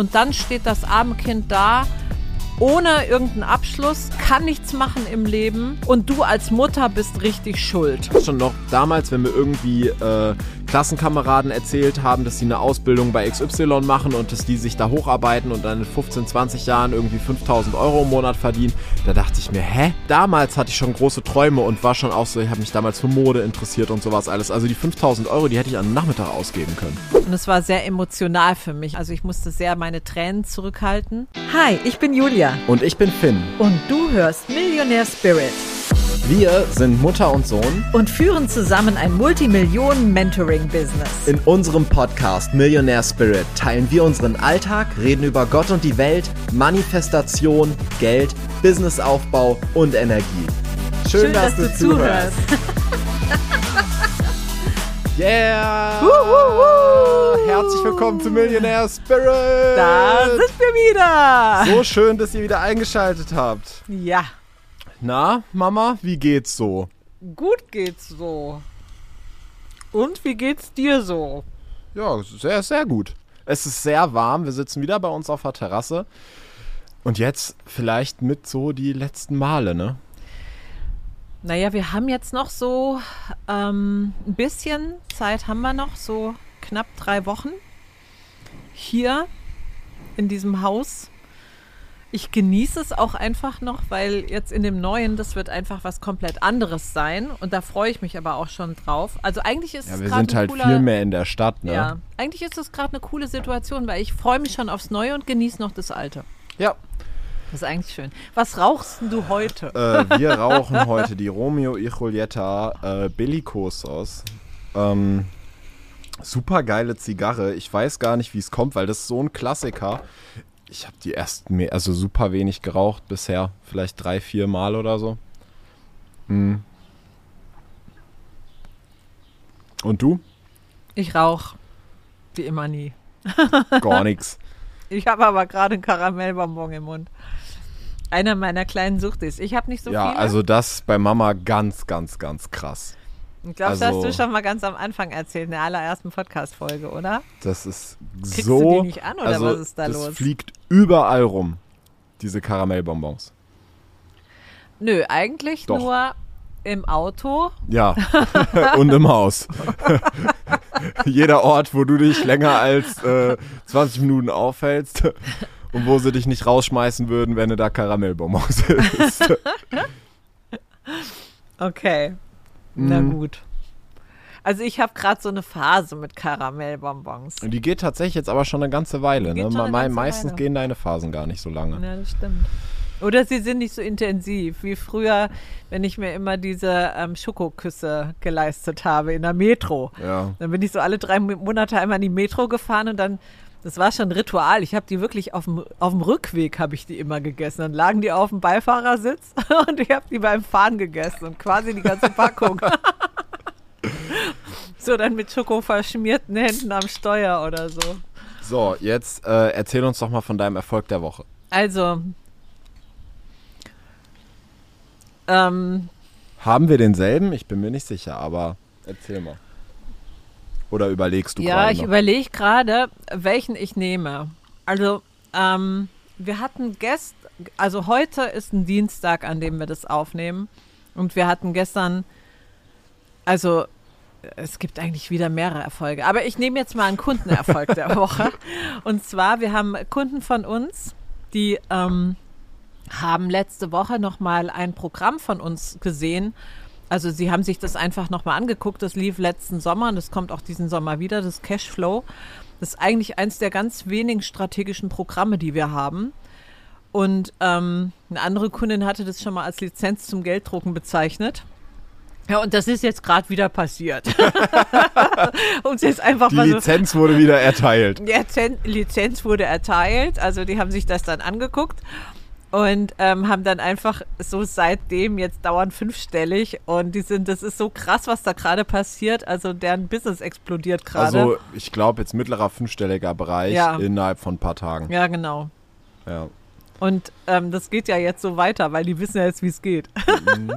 und dann steht das arme Kind da ohne irgendeinen Abschluss, kann nichts machen im Leben und du als Mutter bist richtig schuld. Schon noch damals, wenn wir irgendwie äh, Klassenkameraden erzählt haben, dass sie eine Ausbildung bei XY machen und dass die sich da hocharbeiten und dann in 15, 20 Jahren irgendwie 5000 Euro im Monat verdienen, da dachte ich mir, hä? Damals hatte ich schon große Träume und war schon auch so, ich habe mich damals für Mode interessiert und sowas alles. Also die 5000 Euro, die hätte ich am Nachmittag ausgeben können. Und es war sehr emotional für mich. Also ich musste sehr meine Tränen zurückhalten. Hi, ich bin Julia. Und ich bin Finn. Und du hörst Millionaire Spirit. Wir sind Mutter und Sohn und führen zusammen ein Multimillionen-Mentoring-Business. In unserem Podcast Millionaire Spirit teilen wir unseren Alltag, reden über Gott und die Welt, Manifestation, Geld, Businessaufbau und Energie. Schön, Schön dass, dass, du, zuhörst. yeah! Woo, Herzlich willkommen zu Millionaire Spirit! Da sind wir wieder! So schön, dass ihr wieder eingeschaltet habt. Ja. Na, Mama, wie geht's so? Gut geht's so. Und wie geht's dir so? Ja, sehr, sehr gut. Es ist sehr warm. Wir sitzen wieder bei uns auf der Terrasse. Und jetzt vielleicht mit so die letzten Male, ne? Naja, wir haben jetzt noch so ähm, ein bisschen Zeit haben wir noch, so knapp drei Wochen hier in diesem Haus ich genieße es auch einfach noch, weil jetzt in dem neuen, das wird einfach was komplett anderes sein. Und da freue ich mich aber auch schon drauf. Also eigentlich ist ja, es wir sind halt cooler, viel mehr in der Stadt, ne? Ja, eigentlich ist es gerade eine coole Situation, weil ich freue mich schon aufs Neue und genieße noch das Alte. Ja. Das ist eigentlich schön. Was rauchst du heute? Äh, wir rauchen heute die Romeo y Julieta äh, Bellicosos. Ähm, super geile Zigarre. Ich weiß gar nicht, wie es kommt, weil das ist so ein Klassiker ich habe die ersten, also super wenig geraucht bisher. Vielleicht drei, vier Mal oder so. Hm. Und du? Ich rauche wie immer nie. Gar nichts. Ich habe aber gerade einen Karamellbonbon im Mund. Einer meiner kleinen Sucht ist. Ich habe nicht so ja, viele. Ja, also das bei Mama ganz, ganz, ganz krass. Ich glaube, also, das hast du schon mal ganz am Anfang erzählt, in der allerersten Podcast-Folge, oder? Das ist Kriegst so. Du die nicht an oder also, was ist da das los? Das fliegt überall rum, diese Karamellbonbons. Nö, eigentlich Doch. nur im Auto. Ja, und im Haus. Jeder Ort, wo du dich länger als äh, 20 Minuten aufhältst und wo sie dich nicht rausschmeißen würden, wenn du da Karamellbonbons isst. okay. Na mhm. gut. Also ich habe gerade so eine Phase mit Karamellbonbons. Und die geht tatsächlich jetzt aber schon eine ganze Weile. Ne? Eine ganze Meistens Weile. gehen deine Phasen gar nicht so lange. Ja, das stimmt. Oder sie sind nicht so intensiv wie früher, wenn ich mir immer diese ähm, Schokoküsse geleistet habe in der Metro. Ja. Dann bin ich so alle drei Monate einmal in die Metro gefahren und dann das war schon ein Ritual. Ich habe die wirklich auf dem, auf dem Rückweg habe ich die immer gegessen. Dann lagen die auf dem Beifahrersitz und ich habe die beim Fahren gegessen und quasi die ganze Packung. so dann mit Schoko verschmierten Händen am Steuer oder so. So, jetzt äh, erzähl uns doch mal von deinem Erfolg der Woche. Also, ähm, haben wir denselben? Ich bin mir nicht sicher, aber erzähl mal. Oder überlegst du ja, gerade? Ja, ich überlege gerade, welchen ich nehme. Also, ähm, wir hatten gestern, also heute ist ein Dienstag, an dem wir das aufnehmen. Und wir hatten gestern, also es gibt eigentlich wieder mehrere Erfolge. Aber ich nehme jetzt mal einen Kundenerfolg der Woche. Und zwar, wir haben Kunden von uns, die ähm, haben letzte Woche nochmal ein Programm von uns gesehen, also sie haben sich das einfach nochmal angeguckt. Das lief letzten Sommer und das kommt auch diesen Sommer wieder, das Cashflow. Das ist eigentlich eins der ganz wenigen strategischen Programme, die wir haben. Und ähm, eine andere Kundin hatte das schon mal als Lizenz zum Gelddrucken bezeichnet. Ja, und das ist jetzt gerade wieder passiert. und jetzt einfach die Lizenz so, wurde wieder erteilt. Die Lizenz wurde erteilt, also die haben sich das dann angeguckt und ähm, haben dann einfach so seitdem jetzt dauernd fünfstellig und die sind, das ist so krass, was da gerade passiert. Also deren Business explodiert gerade. Also ich glaube jetzt mittlerer fünfstelliger Bereich ja. innerhalb von ein paar Tagen. Ja, genau. Ja. Und ähm, das geht ja jetzt so weiter, weil die wissen ja jetzt, wie es geht. Mhm.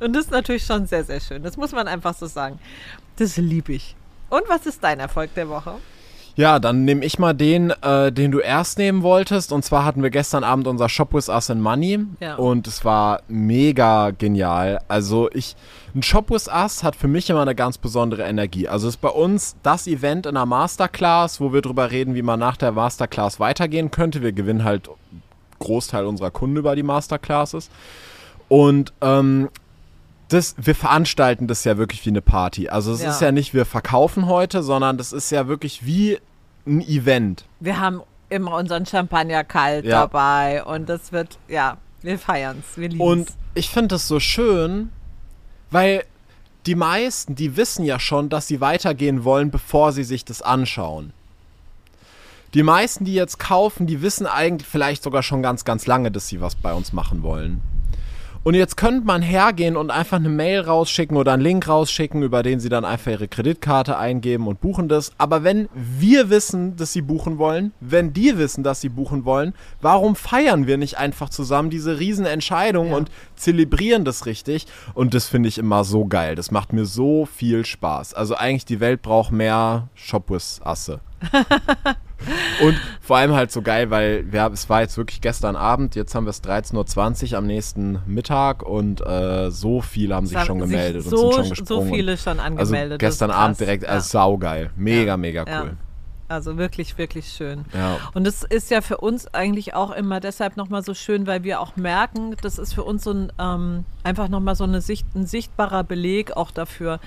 und das ist natürlich schon sehr, sehr schön. Das muss man einfach so sagen. Das liebe ich. Und was ist dein Erfolg der Woche? Ja, dann nehme ich mal den, äh, den du erst nehmen wolltest. Und zwar hatten wir gestern Abend unser Shop with Us in Money. Ja. Und es war mega genial. Also ich, ein Shop with Us hat für mich immer eine ganz besondere Energie. Also es ist bei uns das Event in einer Masterclass, wo wir drüber reden, wie man nach der Masterclass weitergehen könnte. Wir gewinnen halt Großteil unserer Kunden über die Masterclasses. Und ähm, das, wir veranstalten das ja wirklich wie eine Party. Also es Ja. ist ja nicht, wir verkaufen heute, sondern das ist ja wirklich wie ein Event. Wir haben immer unseren Champagner kalt Ja. dabei und das wird, ja, wir feiern es, wir Und ich finde das so schön, weil die meisten, die wissen ja schon, dass sie weitergehen wollen, bevor sie sich das anschauen. Die meisten, die jetzt kaufen, die wissen eigentlich vielleicht sogar schon ganz, ganz lange, dass sie was bei uns machen wollen. Und jetzt könnte man hergehen und einfach eine Mail rausschicken oder einen Link rausschicken, über den sie dann einfach ihre Kreditkarte eingeben und buchen das. Aber wenn wir wissen, dass sie buchen wollen, wenn die wissen, dass sie buchen wollen, warum feiern wir nicht einfach zusammen diese Riesenentscheidung Ja. und zelebrieren das richtig? Und das finde ich immer so geil. Das macht mir so viel Spaß. Also eigentlich die Welt braucht mehr Shop with Asse. Und vor allem halt so geil, weil wir, es war jetzt wirklich gestern Abend, jetzt haben wir es 13.20 Uhr am nächsten Mittag und äh, so viele haben sich schon gemeldet sich und so, sind schon so gesprungen. viele schon also angemeldet. ist gestern Abend direkt, ja. also saugeil. Mega, Ja. mega Ja. cool. Also wirklich, wirklich schön. Ja. Und es ist ja für uns eigentlich auch immer deshalb nochmal so schön, weil wir auch merken, das ist für uns so ein, ähm, einfach nochmal so eine Sicht, ein sichtbarer Beleg auch dafür,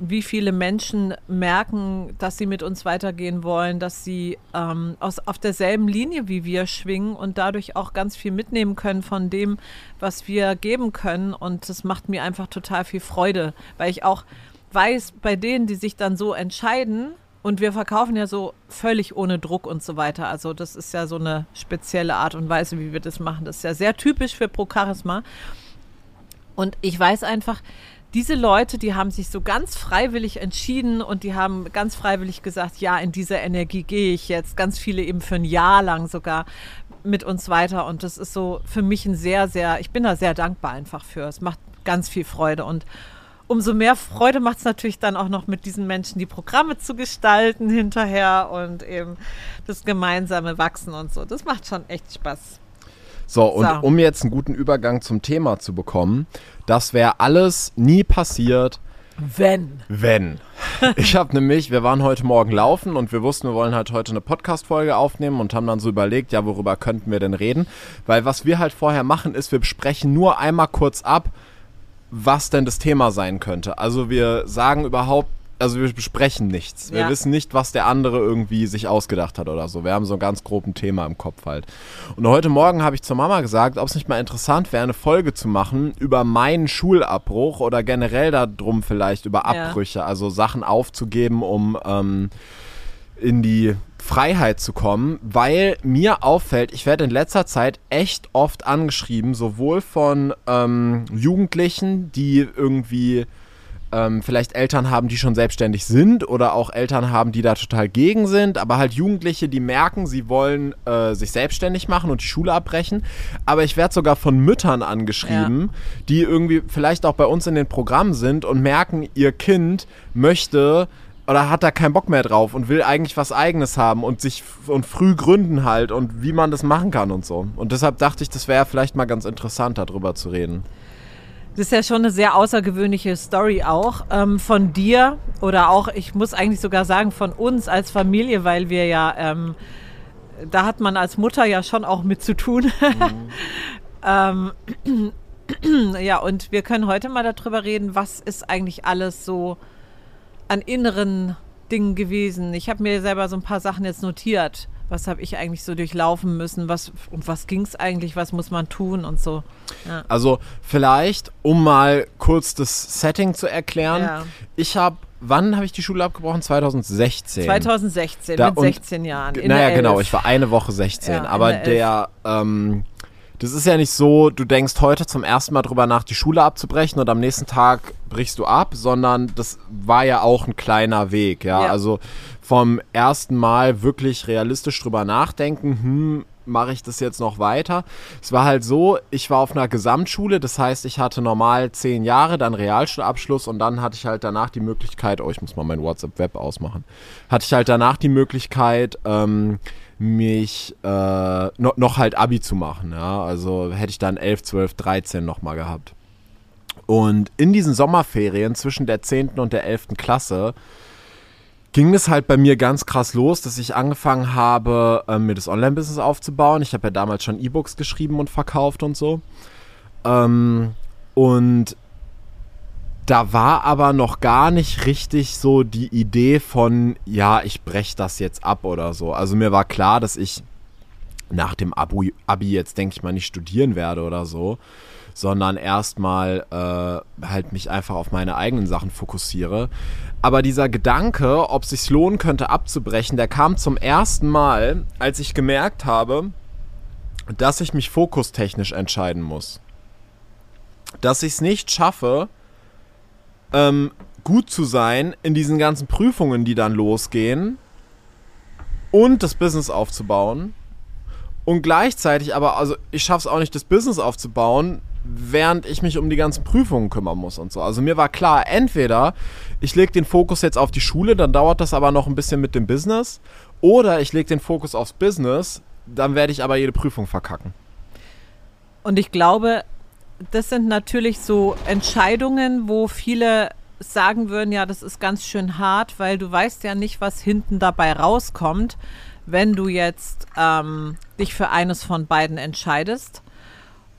wie viele Menschen merken, dass sie mit uns weitergehen wollen, dass sie ähm, aus, auf derselben Linie wie wir schwingen und dadurch auch ganz viel mitnehmen können von dem, was wir geben können. Und das macht mir einfach total viel Freude, weil ich auch weiß, bei denen, die sich dann so entscheiden, und wir verkaufen ja so völlig ohne Druck und so weiter. Also das ist ja so eine spezielle Art und Weise, wie wir das machen. Das ist ja sehr typisch für Pro Charisma. Und ich weiß einfach, diese Leute, die haben sich so ganz freiwillig entschieden und die haben ganz freiwillig gesagt, ja, in diese Energie gehe ich jetzt. Ganz viele eben für ein Jahr lang sogar mit uns weiter. Und das ist so für mich ein sehr, sehr, ich bin da sehr dankbar einfach für. Es macht ganz viel Freude und umso mehr Freude macht es natürlich dann auch noch mit diesen Menschen die Programme zu gestalten hinterher und eben das gemeinsame Wachsen und so. Das macht schon echt Spaß. So, und So. um jetzt einen guten Übergang zum Thema zu bekommen, das wäre alles nie passiert, Wenn. wenn. Ich habe nämlich, wir waren heute Morgen laufen und wir wussten, wir wollen halt heute eine Podcast-Folge aufnehmen und haben dann so überlegt, ja, worüber könnten wir denn reden? Weil was wir halt vorher machen, ist, wir besprechen nur einmal kurz ab, was denn das Thema sein könnte. Also wir sagen überhaupt, also wir besprechen nichts. Wir Ja. wissen nicht, was der andere irgendwie sich ausgedacht hat oder so. Wir haben so ein ganz groben Thema im Kopf halt. Und heute Morgen habe ich zur Mama gesagt, ob es nicht mal interessant wäre, eine Folge zu machen über meinen Schulabbruch oder generell darum vielleicht über Ja. Abbrüche, also Sachen aufzugeben, um ähm, in die Freiheit zu kommen, weil mir auffällt, ich werde in letzter Zeit echt oft angeschrieben, sowohl von ähm, Jugendlichen, die irgendwie ähm, vielleicht Eltern haben, die schon selbstständig sind oder auch Eltern haben, die da total gegen sind, aber halt Jugendliche, die merken, sie wollen äh, sich selbstständig machen und die Schule abbrechen. Aber ich werde sogar von Müttern angeschrieben, die irgendwie vielleicht auch bei uns in den Programmen sind und merken, ihr Kind möchte oder hat da keinen Bock mehr drauf und will eigentlich was eigenes haben und sich und früh gründen halt und wie man das machen kann und so. Und deshalb dachte ich, das wäre vielleicht mal ganz interessant, darüber zu reden. Das ist ja schon eine sehr außergewöhnliche Story auch ähm, von dir oder auch, ich muss eigentlich sogar sagen, von uns als Familie, weil wir ja, ähm, da hat man als Mutter ja schon auch mit zu tun. ähm, ja, und wir können heute mal darüber reden, was ist eigentlich alles so an inneren Dingen gewesen. Ich habe mir selber so ein paar Sachen jetzt notiert. Was habe ich eigentlich so durchlaufen müssen? Was, um was ging es eigentlich? Was muss man tun und so? Ja. Also vielleicht, um mal kurz das Setting zu erklären. Ja. Ich habe, wann habe ich die Schule abgebrochen? 2016. 2016, Da- mit und- 16 Jahren. naja, genau, ich war eine Woche 16. Ja, aber der, ähm, das ist ja nicht so, du denkst heute zum ersten Mal drüber nach, die Schule abzubrechen und am nächsten Tag brichst du ab, sondern das war ja auch ein kleiner Weg, ja. Ja. Also vom ersten Mal wirklich realistisch drüber nachdenken, hm, mache ich das jetzt noch weiter? Es war halt so, ich war auf einer Gesamtschule, das heißt, ich hatte normal zehn Jahre, dann Realschulabschluss und dann hatte ich halt danach die Möglichkeit, oh, ich muss mal mein WhatsApp-Web ausmachen, hatte ich halt danach die Möglichkeit, ähm, mich äh, no, noch halt Abi zu machen. Ja? Also hätte ich dann 11, 12, 13 nochmal gehabt. Und in diesen Sommerferien zwischen der 10. und der 11. Klasse ging es halt bei mir ganz krass los, dass ich angefangen habe, äh, mir das Online-Business aufzubauen. Ich habe ja damals schon E-Books geschrieben und verkauft und so. Ähm, und da war aber noch gar nicht richtig so die Idee von, ja, ich breche das jetzt ab oder so. Also mir war klar, dass ich nach dem Abi, Abi jetzt, denke ich mal, nicht studieren werde oder so, sondern erstmal äh, halt mich einfach auf meine eigenen Sachen fokussiere. Aber dieser Gedanke, ob es sich lohnen könnte, abzubrechen, der kam zum ersten Mal, als ich gemerkt habe, dass ich mich fokustechnisch entscheiden muss. Dass ich es nicht schaffe, ähm, gut zu sein in diesen ganzen Prüfungen, die dann losgehen und das Business aufzubauen. Und gleichzeitig aber, also ich schaffe es auch nicht, das Business aufzubauen, während ich mich um die ganzen Prüfungen kümmern muss und so. Also mir war klar, entweder ich lege den Fokus jetzt auf die Schule, dann dauert das aber noch ein bisschen mit dem Business, oder ich lege den Fokus aufs Business, dann werde ich aber jede Prüfung verkacken. Und ich glaube, das sind natürlich so Entscheidungen, wo viele sagen würden, ja, das ist ganz schön hart, weil du weißt ja nicht, was hinten dabei rauskommt, wenn du jetzt ähm, dich für eines von beiden entscheidest.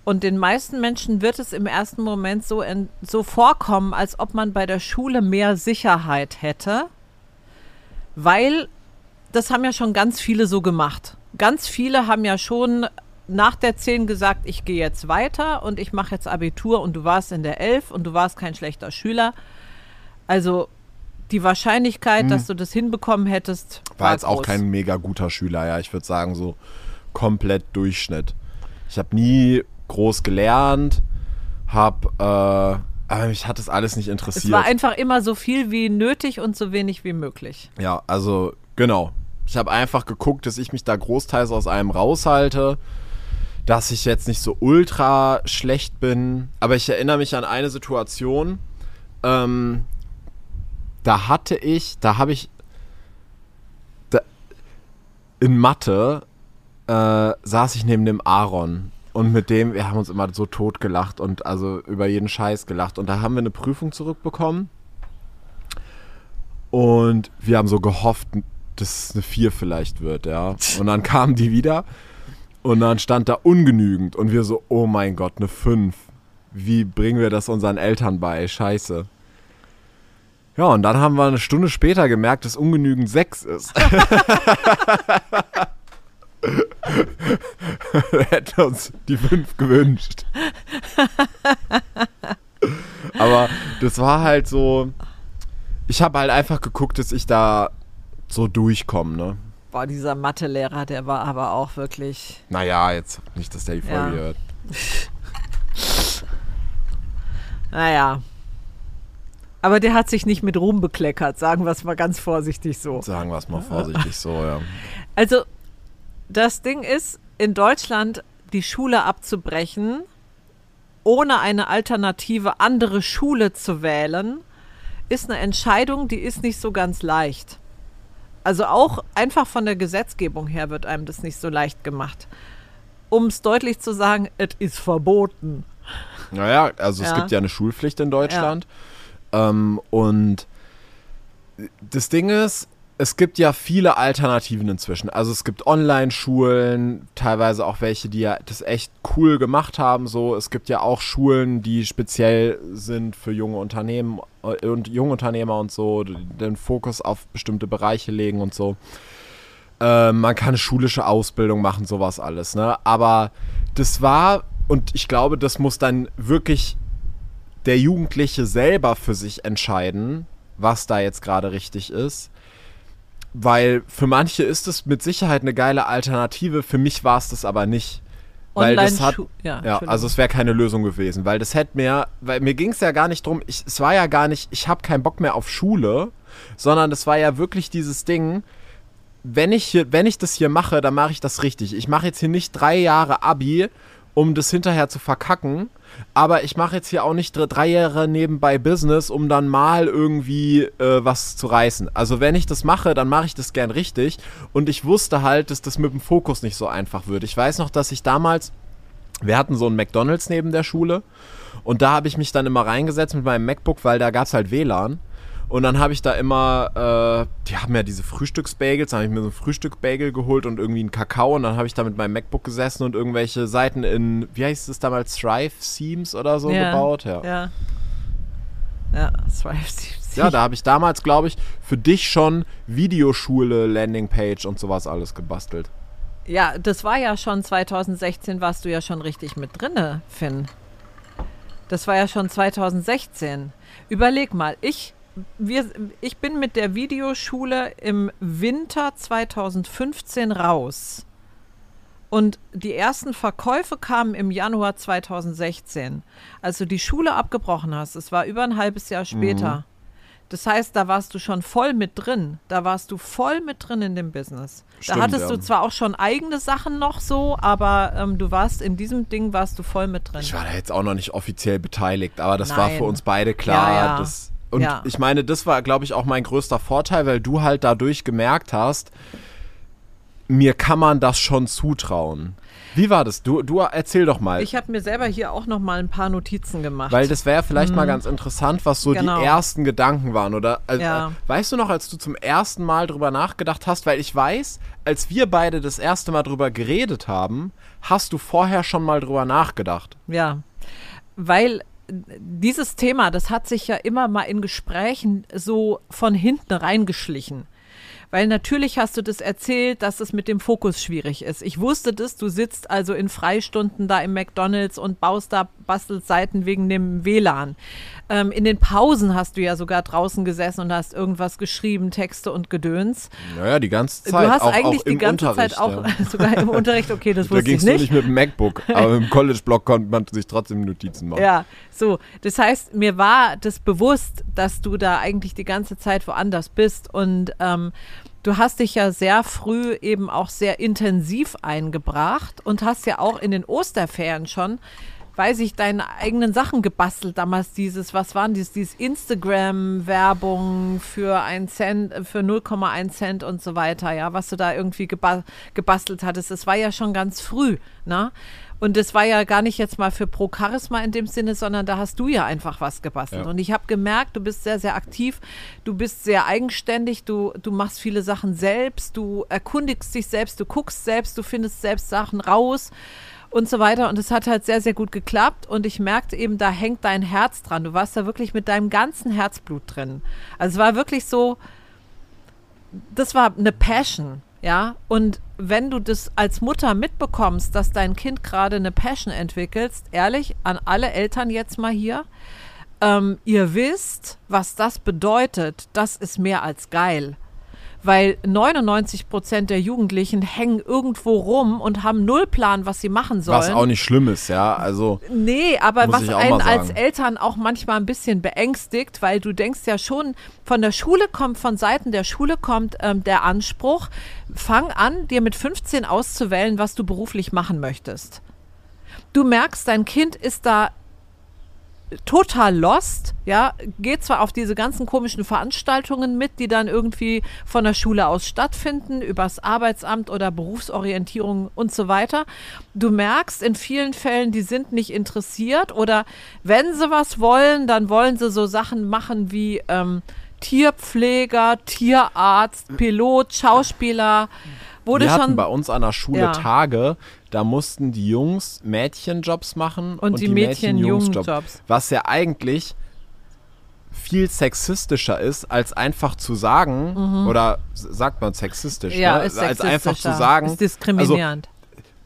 Und den meisten Menschen wird es im ersten Moment so, in, so vorkommen, als ob man bei der Schule mehr Sicherheit hätte, weil das haben ja schon ganz viele so gemacht. Ganz viele haben ja schon nach der 10 gesagt, ich gehe jetzt weiter und ich mache jetzt Abitur und du warst in der 11 und du warst kein schlechter Schüler. Also die Wahrscheinlichkeit, hm. dass du das hinbekommen hättest, war, war jetzt groß. auch kein mega guter Schüler, ja. Ich würde sagen, so komplett Durchschnitt. Ich habe nie groß gelernt, habe, äh, aber mich hat das alles nicht interessiert. Es war einfach immer so viel wie nötig und so wenig wie möglich. Ja, also genau. Ich habe einfach geguckt, dass ich mich da großteils aus einem raushalte dass ich jetzt nicht so ultra schlecht bin. Aber ich erinnere mich an eine Situation. Ähm, da hatte ich, da habe ich da, in Mathe äh, saß ich neben dem Aaron und mit dem, wir haben uns immer so tot gelacht und also über jeden Scheiß gelacht. Und da haben wir eine Prüfung zurückbekommen. Und wir haben so gehofft, dass es eine 4 vielleicht wird, ja. Und dann kam die wieder und dann stand da ungenügend und wir so, oh mein Gott, eine 5. Wie bringen wir das unseren Eltern bei? Scheiße. Ja, und dann haben wir eine Stunde später gemerkt, dass ungenügend 6 ist. Wir hätten uns die 5 gewünscht. Aber das war halt so. Ich habe halt einfach geguckt, dass ich da so durchkomme, ne? Boah, dieser Mathelehrer, der war aber auch wirklich. Naja, jetzt nicht, dass der die Folge ja. hört. naja. Aber der hat sich nicht mit Ruhm bekleckert, sagen wir es mal ganz vorsichtig so. Sagen wir es mal vorsichtig so, ja. Also, das Ding ist, in Deutschland die Schule abzubrechen, ohne eine alternative andere Schule zu wählen, ist eine Entscheidung, die ist nicht so ganz leicht. Also auch einfach von der Gesetzgebung her wird einem das nicht so leicht gemacht. Um es deutlich zu sagen, es ist verboten. Naja, also ja. es gibt ja eine Schulpflicht in Deutschland. Ja. Ähm, und das Ding ist, es gibt ja viele Alternativen inzwischen. Also es gibt Online-Schulen, teilweise auch welche, die ja das echt cool gemacht haben. So, es gibt ja auch Schulen, die speziell sind für junge Unternehmen und Jungunternehmer und so, den Fokus auf bestimmte Bereiche legen und so. Äh, man kann schulische Ausbildung machen, sowas alles. Ne? Aber das war und ich glaube, das muss dann wirklich der Jugendliche selber für sich entscheiden, was da jetzt gerade richtig ist weil für manche ist es mit Sicherheit eine geile Alternative, für mich war es das aber nicht. Weil das hat, ja, ja also es wäre keine Lösung gewesen, weil das hätte mir, weil mir ging es ja gar nicht drum, ich, es war ja gar nicht, ich habe keinen Bock mehr auf Schule, sondern es war ja wirklich dieses Ding, wenn ich, hier, wenn ich das hier mache, dann mache ich das richtig. Ich mache jetzt hier nicht drei Jahre Abi, um das hinterher zu verkacken. Aber ich mache jetzt hier auch nicht drei Jahre nebenbei Business, um dann mal irgendwie äh, was zu reißen. Also wenn ich das mache, dann mache ich das gern richtig. Und ich wusste halt, dass das mit dem Fokus nicht so einfach wird. Ich weiß noch, dass ich damals, wir hatten so einen McDonald's neben der Schule. Und da habe ich mich dann immer reingesetzt mit meinem MacBook, weil da gab es halt WLAN. Und dann habe ich da immer, äh, die haben ja diese Frühstücksbagels, dann habe ich mir so ein Frühstückbagel geholt und irgendwie einen Kakao und dann habe ich da mit meinem MacBook gesessen und irgendwelche Seiten in, wie heißt es damals, Thrive Themes oder so ja, gebaut. Ja. Ja, ja Thrive Themes. Ja, da habe ich damals, glaube ich, für dich schon Videoschule, Landingpage und sowas alles gebastelt. Ja, das war ja schon 2016, warst du ja schon richtig mit drinne, Finn. Das war ja schon 2016. Überleg mal, ich wir, ich bin mit der Videoschule im Winter 2015 raus. Und die ersten Verkäufe kamen im Januar 2016. Als du die Schule abgebrochen hast, es war über ein halbes Jahr später. Mhm. Das heißt, da warst du schon voll mit drin. Da warst du voll mit drin in dem Business. Stimmt, da hattest ja. du zwar auch schon eigene Sachen noch so, aber ähm, du warst in diesem Ding warst du voll mit drin. Ich war da jetzt auch noch nicht offiziell beteiligt, aber das Nein. war für uns beide klar. Ja, ja. Das, und ja. ich meine, das war, glaube ich, auch mein größter Vorteil, weil du halt dadurch gemerkt hast, mir kann man das schon zutrauen. Wie war das? Du, du erzähl doch mal. Ich habe mir selber hier auch noch mal ein paar Notizen gemacht. Weil das wäre vielleicht mhm. mal ganz interessant, was so genau. die ersten Gedanken waren. Oder also, ja. äh, weißt du noch, als du zum ersten Mal drüber nachgedacht hast? Weil ich weiß, als wir beide das erste Mal drüber geredet haben, hast du vorher schon mal drüber nachgedacht. Ja, weil dieses Thema, das hat sich ja immer mal in Gesprächen so von hinten reingeschlichen. Weil natürlich hast du das erzählt, dass es mit dem Fokus schwierig ist. Ich wusste das, du sitzt also in Freistunden da im McDonalds und baust da Bastelseiten wegen dem WLAN. Ähm, in den Pausen hast du ja sogar draußen gesessen und hast irgendwas geschrieben, Texte und Gedöns. Naja, die ganze Zeit. Du hast auch, eigentlich auch die ganze Zeit auch ja. sogar im Unterricht, okay, das wusste da ich nicht. Da gingst du nicht mit dem MacBook, aber im College-Blog konnte man sich trotzdem Notizen machen. Ja, so. Das heißt, mir war das bewusst, dass du da eigentlich die ganze Zeit woanders bist und ähm, Du hast dich ja sehr früh eben auch sehr intensiv eingebracht und hast ja auch in den Osterferien schon weiß ich, deine eigenen Sachen gebastelt. Damals dieses, was waren dieses, dieses Instagram-Werbung für ein Cent, für 0,1 Cent und so weiter, ja, was du da irgendwie geba gebastelt hattest. Das war ja schon ganz früh, ne? Und das war ja gar nicht jetzt mal für Pro Charisma in dem Sinne, sondern da hast du ja einfach was gebastelt. Ja. Und ich habe gemerkt, du bist sehr, sehr aktiv, du bist sehr eigenständig, du, du machst viele Sachen selbst, du erkundigst dich selbst, du guckst selbst, du findest selbst Sachen raus und so weiter. Und es hat halt sehr, sehr gut geklappt. Und ich merkte eben, da hängt dein Herz dran. Du warst da wirklich mit deinem ganzen Herzblut drin. Also es war wirklich so, das war eine Passion, ja. Und wenn du das als Mutter mitbekommst, dass dein Kind gerade eine Passion entwickelst, ehrlich, an alle Eltern jetzt mal hier, ähm, ihr wisst, was das bedeutet. Das ist mehr als geil weil 99 Prozent der Jugendlichen hängen irgendwo rum und haben null Plan, was sie machen sollen. Was auch nicht schlimm ist, ja, also. Nee, aber was einen als Eltern auch manchmal ein bisschen beängstigt, weil du denkst ja schon, von der Schule kommt, von Seiten der Schule kommt ähm, der Anspruch, fang an, dir mit 15 auszuwählen, was du beruflich machen möchtest. Du merkst, dein Kind ist da total lost, ja, geht zwar auf diese ganzen komischen Veranstaltungen mit, die dann irgendwie von der Schule aus stattfinden, übers Arbeitsamt oder Berufsorientierung und so weiter. Du merkst in vielen Fällen, die sind nicht interessiert oder wenn sie was wollen, dann wollen sie so Sachen machen wie ähm, Tierpfleger, Tierarzt, Pilot, Schauspieler. Wurde Wir schon, hatten bei uns an der Schule ja. Tage, da mussten die Jungs Mädchenjobs machen und, und die, die Mädchen, Mädchen Jungsjobs. Was ja eigentlich viel sexistischer ist, als einfach zu sagen, mhm. oder sagt man sexistisch, ja, ne? ist als einfach zu sagen, ist diskriminierend. Also,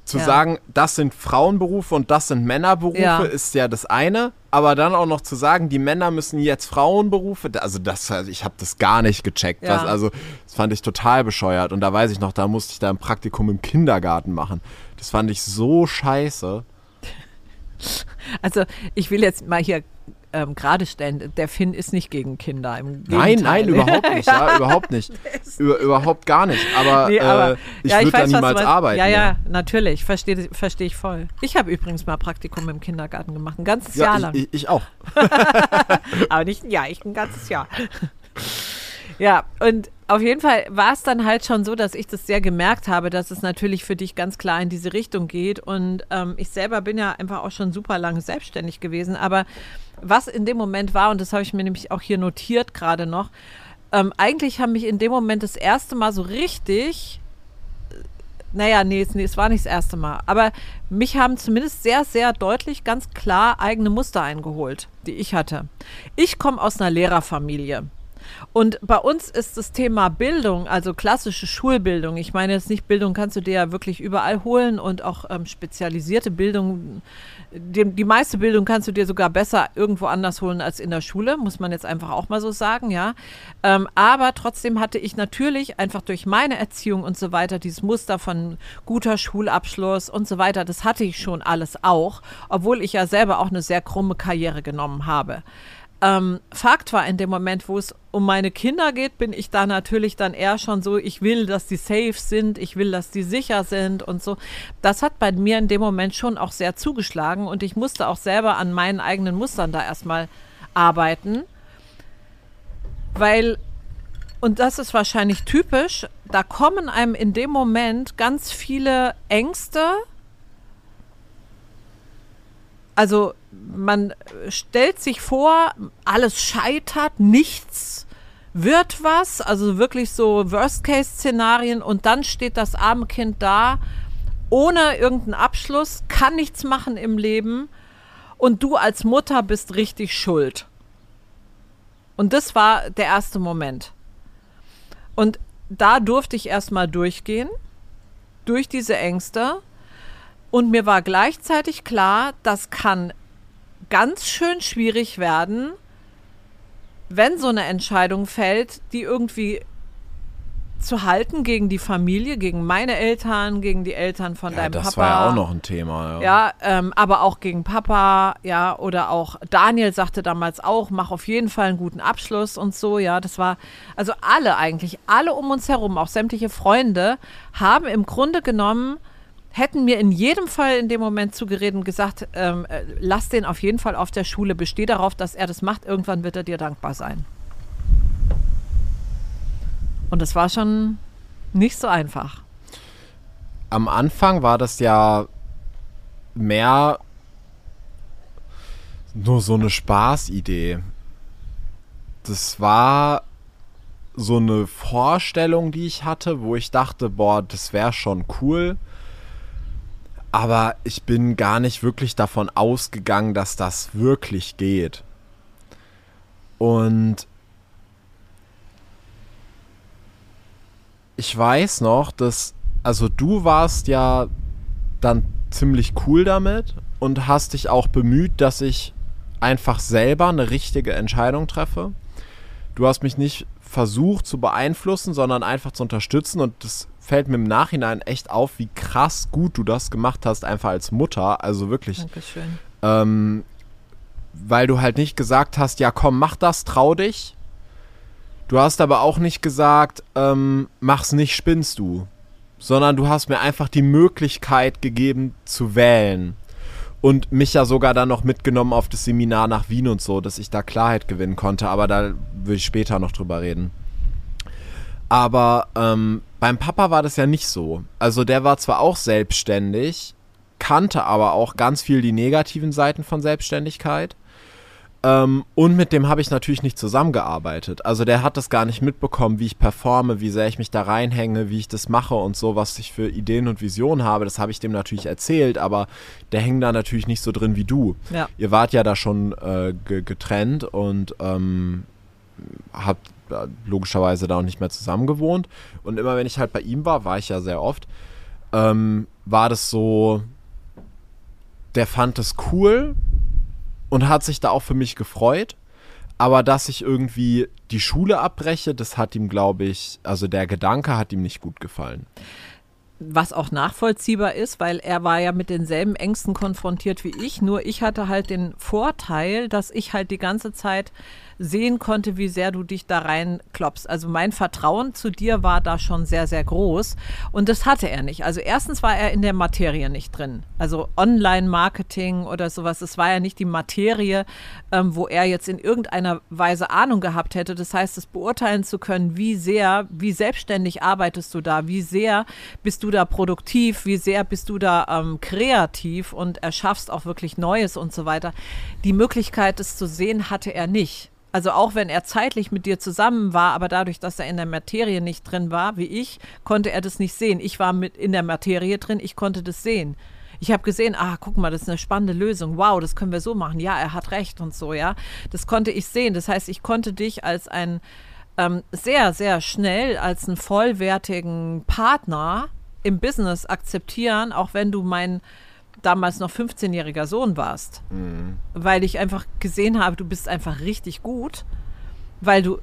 zu ja. sagen, das sind Frauenberufe und das sind Männerberufe, ja. ist ja das eine. Aber dann auch noch zu sagen, die Männer müssen jetzt Frauenberufe, also das, ich habe das gar nicht gecheckt. Ja. Was, also das fand ich total bescheuert. Und da weiß ich noch, da musste ich da ein Praktikum im Kindergarten machen. Das fand ich so scheiße. Also ich will jetzt mal hier ähm, gerade stellen. Der Finn ist nicht gegen Kinder. Im nein, nein, überhaupt nicht. ja, ja überhaupt nicht. Über, überhaupt gar nicht. Aber, nee, aber äh, ich ja, würde da niemals arbeiten. Ja, ja, natürlich. Verstehe versteh ich voll. Ich habe übrigens mal Praktikum im Kindergarten gemacht. Ein ganzes Jahr lang. Ich, ich auch. aber nicht ein Jahr, ich ein ganzes Jahr. Ja, und auf jeden Fall war es dann halt schon so, dass ich das sehr gemerkt habe, dass es natürlich für dich ganz klar in diese Richtung geht. Und ähm, ich selber bin ja einfach auch schon super lange selbstständig gewesen. Aber was in dem Moment war, und das habe ich mir nämlich auch hier notiert gerade noch, ähm, eigentlich haben mich in dem Moment das erste Mal so richtig äh, naja, nee, nee, es war nicht das erste Mal. Aber mich haben zumindest sehr, sehr deutlich, ganz klar eigene Muster eingeholt, die ich hatte. Ich komme aus einer Lehrerfamilie. Und bei uns ist das Thema Bildung, also klassische Schulbildung, ich meine jetzt nicht Bildung kannst du dir ja wirklich überall holen und auch ähm, spezialisierte Bildung, die, die meiste Bildung kannst du dir sogar besser irgendwo anders holen als in der Schule, muss man jetzt einfach auch mal so sagen, ja. Ähm, aber trotzdem hatte ich natürlich einfach durch meine Erziehung und so weiter dieses Muster von guter Schulabschluss und so weiter, das hatte ich schon alles auch, obwohl ich ja selber auch eine sehr krumme Karriere genommen habe. Ähm, Fakt war in dem Moment, wo es um meine Kinder geht, bin ich da natürlich dann eher schon so, ich will, dass die safe sind, ich will, dass die sicher sind und so. Das hat bei mir in dem Moment schon auch sehr zugeschlagen und ich musste auch selber an meinen eigenen Mustern da erstmal arbeiten, weil, und das ist wahrscheinlich typisch, da kommen einem in dem Moment ganz viele Ängste, also man stellt sich vor, alles scheitert, nichts wird was, also wirklich so Worst-Case-Szenarien und dann steht das arme Kind da, ohne irgendeinen Abschluss, kann nichts machen im Leben und du als Mutter bist richtig schuld. Und das war der erste Moment. Und da durfte ich erstmal durchgehen, durch diese Ängste. Und mir war gleichzeitig klar, das kann ganz schön schwierig werden, wenn so eine Entscheidung fällt, die irgendwie zu halten gegen die Familie, gegen meine Eltern, gegen die Eltern von ja, deinem das Papa. Das war ja auch noch ein Thema. Ja, ja ähm, aber auch gegen Papa, ja, oder auch Daniel sagte damals auch, mach auf jeden Fall einen guten Abschluss und so, ja, das war, also alle eigentlich, alle um uns herum, auch sämtliche Freunde, haben im Grunde genommen hätten mir in jedem Fall in dem Moment zugeredet und gesagt, ähm, äh, lass den auf jeden Fall auf der Schule, besteh darauf, dass er das macht, irgendwann wird er dir dankbar sein. Und das war schon nicht so einfach. Am Anfang war das ja mehr nur so eine Spaßidee. Das war so eine Vorstellung, die ich hatte, wo ich dachte, boah, das wäre schon cool aber ich bin gar nicht wirklich davon ausgegangen, dass das wirklich geht. Und ich weiß noch, dass, also du warst ja dann ziemlich cool damit und hast dich auch bemüht, dass ich einfach selber eine richtige Entscheidung treffe. Du hast mich nicht versucht zu beeinflussen, sondern einfach zu unterstützen und das fällt mir im Nachhinein echt auf, wie krass gut du das gemacht hast, einfach als Mutter. Also wirklich. Dankeschön. Ähm, weil du halt nicht gesagt hast, ja komm, mach das, trau dich. Du hast aber auch nicht gesagt, ähm, mach's nicht, spinnst du. Sondern du hast mir einfach die Möglichkeit gegeben zu wählen. Und mich ja sogar dann noch mitgenommen auf das Seminar nach Wien und so, dass ich da Klarheit gewinnen konnte. Aber da will ich später noch drüber reden. Aber ähm, beim Papa war das ja nicht so. Also der war zwar auch selbstständig, kannte aber auch ganz viel die negativen Seiten von Selbstständigkeit. Ähm, und mit dem habe ich natürlich nicht zusammengearbeitet. Also der hat das gar nicht mitbekommen, wie ich performe, wie sehr ich mich da reinhänge, wie ich das mache und so, was ich für Ideen und Visionen habe. Das habe ich dem natürlich erzählt, aber der hängt da natürlich nicht so drin wie du. Ja. Ihr wart ja da schon äh, getrennt und ähm, habt logischerweise da auch nicht mehr zusammen gewohnt. Und immer wenn ich halt bei ihm war, war ich ja sehr oft, ähm, war das so, der fand es cool und hat sich da auch für mich gefreut. Aber dass ich irgendwie die Schule abbreche, das hat ihm, glaube ich, also der Gedanke hat ihm nicht gut gefallen. was auch nachvollziehbar ist, weil er war ja mit denselben Ängsten konfrontiert wie ich. Nur ich hatte halt den Vorteil, dass ich halt die ganze Zeit sehen konnte, wie sehr du dich da reinklopfst. Also mein Vertrauen zu dir war da schon sehr, sehr groß und das hatte er nicht. Also erstens war er in der Materie nicht drin. Also Online-Marketing oder sowas, es war ja nicht die Materie, ähm, wo er jetzt in irgendeiner Weise Ahnung gehabt hätte. Das heißt, es beurteilen zu können, wie sehr, wie selbstständig arbeitest du da, wie sehr bist du da produktiv, wie sehr bist du da ähm, kreativ und erschaffst auch wirklich Neues und so weiter. Die Möglichkeit, es zu sehen, hatte er nicht. Also auch wenn er zeitlich mit dir zusammen war, aber dadurch, dass er in der Materie nicht drin war, wie ich, konnte er das nicht sehen. Ich war mit in der Materie drin, ich konnte das sehen. Ich habe gesehen, ah, guck mal, das ist eine spannende Lösung. Wow, das können wir so machen. Ja, er hat recht und so, ja. Das konnte ich sehen. Das heißt, ich konnte dich als ein ähm, sehr, sehr schnell als einen vollwertigen Partner im Business akzeptieren, auch wenn du mein damals noch 15-jähriger Sohn warst. Mhm. Weil ich einfach gesehen habe, du bist einfach richtig gut, weil du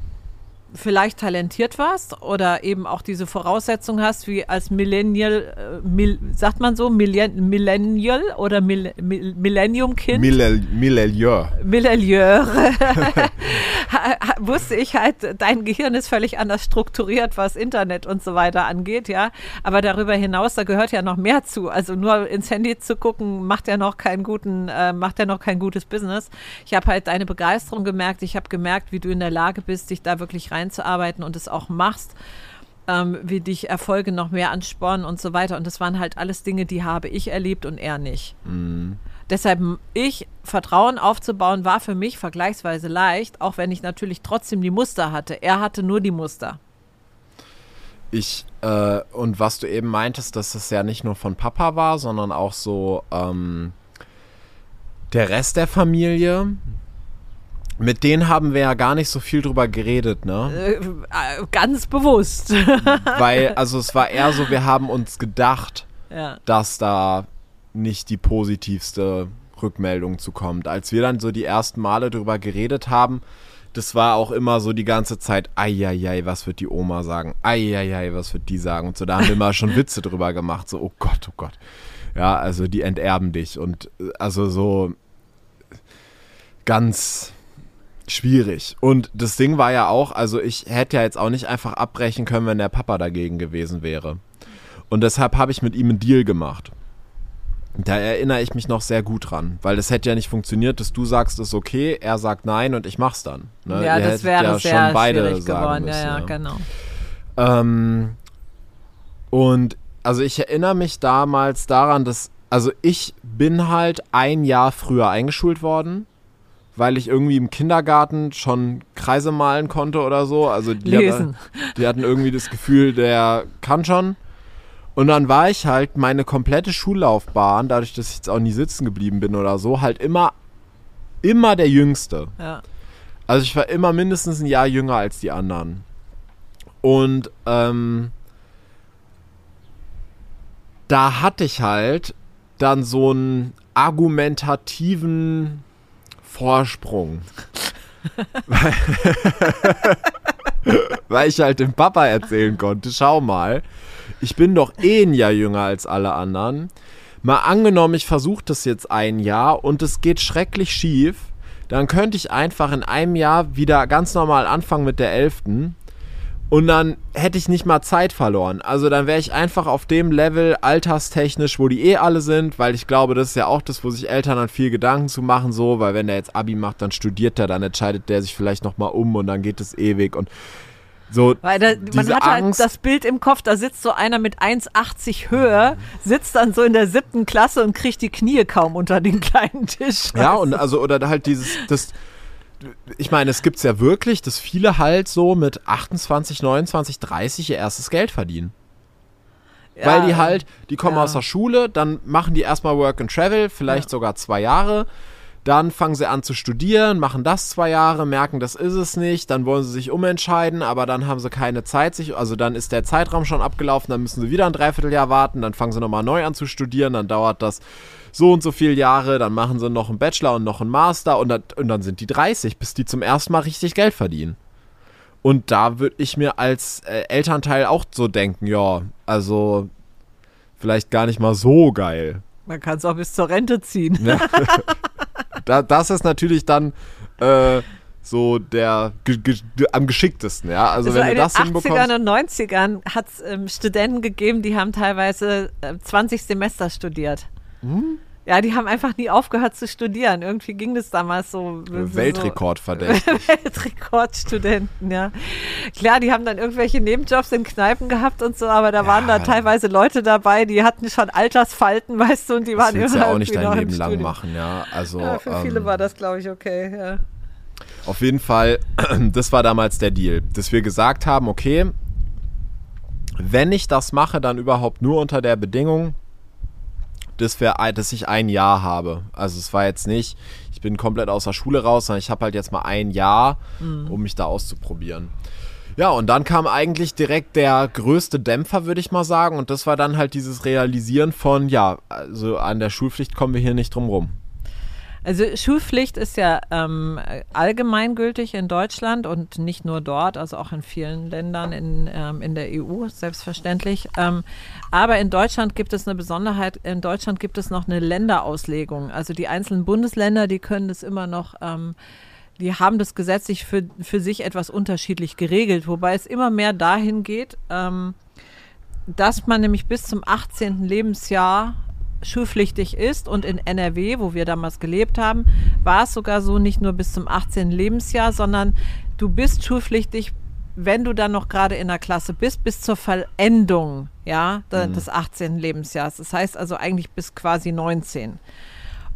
vielleicht talentiert warst oder eben auch diese Voraussetzung hast, wie als Millennial, äh, mil, sagt man so, Millen, Millennial oder Mil, Mil, Millennium-Kind? Millennial. Millennial. wusste ich halt, dein Gehirn ist völlig anders strukturiert, was Internet und so weiter angeht, ja. Aber darüber hinaus, da gehört ja noch mehr zu. Also nur ins Handy zu gucken, macht ja noch keinen guten, äh, macht ja noch kein gutes Business. Ich habe halt deine Begeisterung gemerkt. Ich habe gemerkt, wie du in der Lage bist, dich da wirklich rein einzuarbeiten und es auch machst, ähm, wie dich Erfolge noch mehr anspornen und so weiter. Und das waren halt alles Dinge, die habe ich erlebt und er nicht. Mhm. Deshalb, ich, Vertrauen aufzubauen, war für mich vergleichsweise leicht, auch wenn ich natürlich trotzdem die Muster hatte. Er hatte nur die Muster. Ich, äh, und was du eben meintest, dass es ja nicht nur von Papa war, sondern auch so ähm, der Rest der Familie, mit denen haben wir ja gar nicht so viel drüber geredet, ne? Äh, ganz bewusst. Weil, also es war eher so, wir haben uns gedacht, ja. dass da nicht die positivste Rückmeldung zu kommt. Als wir dann so die ersten Male drüber geredet haben, das war auch immer so die ganze Zeit, eieiei, was wird die Oma sagen? Eieiei, was wird die sagen? Und so, da haben wir mal schon Witze drüber gemacht, so, oh Gott, oh Gott. Ja, also die enterben dich und äh, also so ganz schwierig. Und das Ding war ja auch, also ich hätte ja jetzt auch nicht einfach abbrechen können, wenn der Papa dagegen gewesen wäre. Und deshalb habe ich mit ihm einen Deal gemacht. Da erinnere ich mich noch sehr gut dran, weil das hätte ja nicht funktioniert, dass du sagst, es ist okay, er sagt nein und ich mach's dann. Ne? Ja, Ihr das wäre ja sehr schon beide schwierig geworden. Müssen, ja, ja, genau. Ähm, und also ich erinnere mich damals daran, dass, also ich bin halt ein Jahr früher eingeschult worden weil ich irgendwie im Kindergarten schon Kreise malen konnte oder so. Also die. Hatte, die hatten irgendwie das Gefühl, der kann schon. Und dann war ich halt meine komplette Schullaufbahn, dadurch, dass ich jetzt auch nie sitzen geblieben bin oder so, halt immer, immer der Jüngste. Ja. Also ich war immer mindestens ein Jahr jünger als die anderen. Und ähm, da hatte ich halt dann so einen argumentativen Vorsprung. weil, weil ich halt dem Papa erzählen konnte, schau mal, ich bin doch eh ein Jahr jünger als alle anderen. Mal angenommen, ich versuche das jetzt ein Jahr und es geht schrecklich schief, dann könnte ich einfach in einem Jahr wieder ganz normal anfangen mit der Elften und dann hätte ich nicht mal Zeit verloren. Also dann wäre ich einfach auf dem Level alterstechnisch, wo die eh alle sind, weil ich glaube, das ist ja auch das, wo sich Eltern dann viel Gedanken zu machen, so, weil wenn der jetzt Abi macht, dann studiert er, dann entscheidet der sich vielleicht nochmal um und dann geht es ewig und so. Weil da, man hat halt Angst, halt das Bild im Kopf, da sitzt so einer mit 1,80 Höhe, sitzt dann so in der siebten Klasse und kriegt die Knie kaum unter den kleinen Tisch. Ja, und also, oder halt dieses, das, ich meine, es gibt es ja wirklich, dass viele halt so mit 28, 29, 30 ihr erstes Geld verdienen. Ja, Weil die halt, die kommen ja. aus der Schule, dann machen die erstmal Work and Travel, vielleicht ja. sogar zwei Jahre. Dann fangen sie an zu studieren, machen das zwei Jahre, merken, das ist es nicht, dann wollen sie sich umentscheiden, aber dann haben sie keine Zeit, sich, also dann ist der Zeitraum schon abgelaufen, dann müssen sie wieder ein Dreivierteljahr warten, dann fangen sie nochmal neu an zu studieren, dann dauert das so und so viele Jahre, dann machen sie noch einen Bachelor und noch einen Master und dann, und dann sind die 30, bis die zum ersten Mal richtig Geld verdienen. Und da würde ich mir als äh, Elternteil auch so denken, ja, also vielleicht gar nicht mal so geil. Man kann es auch bis zur Rente ziehen. Ja. da, das ist natürlich dann äh, so der ge ge am geschicktesten, ja. Also, Also wenn in du das den hinbekommst. 80ern und 90ern hat es ähm, Studenten gegeben, die haben teilweise äh, 20 Semester studiert. Hm? Ja, die haben einfach nie aufgehört zu studieren. Irgendwie ging das damals so. so- Weltrekord verdächtig. Weltrekordstudenten, ja. Klar, die haben dann irgendwelche Nebenjobs in Kneipen gehabt und so, aber da waren Ja. da teilweise Leute dabei, die hatten schon Altersfalten, weißt du, und die Das waren willst du ja auch nicht dein Leben lang Studium. machen, ja. Also Ja, für viele ähm, war das, glaube ich, okay. Ja. Auf jeden Fall, das war damals der Deal, dass wir gesagt haben, okay, wenn ich das mache, dann überhaupt nur unter der Bedingung, dass, wir, dass ich ein Jahr habe. Also es war jetzt nicht, ich bin komplett aus der Schule raus, sondern ich habe halt jetzt mal ein Jahr, um mich da auszuprobieren. Ja, und dann kam eigentlich direkt der größte Dämpfer, würde ich mal sagen. Und das war dann halt dieses Realisieren von, ja, also an der Schulpflicht kommen wir hier nicht drum rum. Also Schulpflicht ist ja ähm, allgemeingültig in Deutschland und nicht nur dort, also auch in vielen Ländern in, ähm, in der EU, selbstverständlich. Ähm, aber in Deutschland gibt es eine Besonderheit, in Deutschland gibt es noch eine Länderauslegung. Also die einzelnen Bundesländer, die können das immer noch, ähm, die haben das gesetzlich für, für sich etwas unterschiedlich geregelt, wobei es immer mehr dahin geht, ähm, dass man nämlich bis zum 18. Lebensjahr schulpflichtig ist und in NRW, wo wir damals gelebt haben, war es sogar so nicht nur bis zum 18. Lebensjahr, sondern du bist schulpflichtig, wenn du dann noch gerade in der Klasse bist, bis zur Vollendung ja, de- des 18. Lebensjahres. Das heißt also eigentlich bis quasi 19.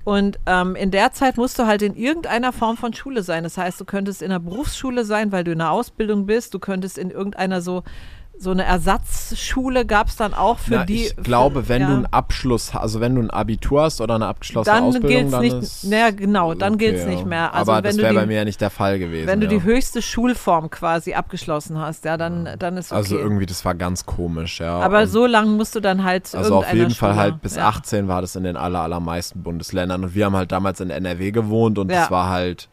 Und ähm, in der Zeit musst du halt in irgendeiner Form von Schule sein. Das heißt, du könntest in der Berufsschule sein, weil du in der Ausbildung bist. Du könntest in irgendeiner so, so eine Ersatzschule gab es dann auch für Na, die. ich glaube, für, wenn ja. du einen Abschluss, also wenn du ein Abitur hast oder eine abgeschlossene dann Ausbildung, dann nicht, ist naja, genau, dann okay, gilt's ja. nicht mehr. Also Aber wenn das wäre bei mir nicht der Fall gewesen. wenn du ja. die höchste Schulform quasi abgeschlossen hast, ja, dann, dann ist okay. Also irgendwie, das war ganz komisch, ja. Aber Und so lange musst du dann halt Also auf jeden Fall Schule, halt bis ja. 18 war das in den aller, allermeisten Bundesländern. Und wir haben halt damals in NRW gewohnt und Ja. es war halt,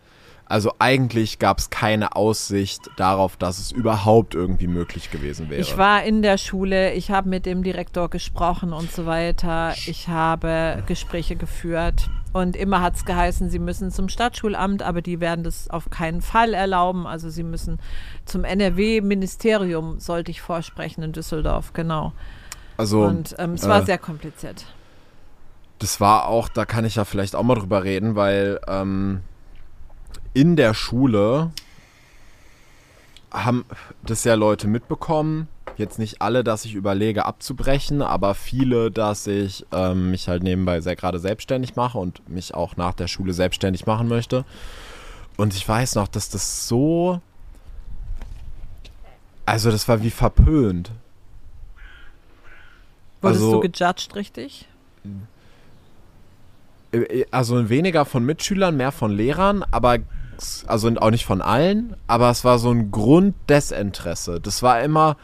also eigentlich gab es keine Aussicht darauf, dass es überhaupt irgendwie möglich gewesen wäre. Ich war in der Schule, ich habe mit dem Direktor gesprochen und so weiter. Ich habe Gespräche geführt und immer hat es geheißen, sie müssen zum Stadtschulamt, aber die werden das auf keinen Fall erlauben. Also sie müssen zum NRW-Ministerium, sollte ich vorsprechen in Düsseldorf, genau. also Und ähm, es war äh, sehr kompliziert. das war auch, da kann ich ja vielleicht auch mal drüber reden, weil ähm, in der Schule haben das ja Leute mitbekommen. Jetzt nicht alle, dass ich überlege abzubrechen, aber viele, dass ich ähm, mich halt nebenbei sehr gerade selbstständig mache und mich auch nach der Schule selbstständig machen möchte. Und ich weiß noch, dass das so. Also, das war wie verpönt. Wurdest also- du gejudged, richtig? Äh, Also weniger von Mitschülern, mehr von Lehrern, aber also auch nicht von allen, aber es war so ein Grunddesinteresse. Das war immer,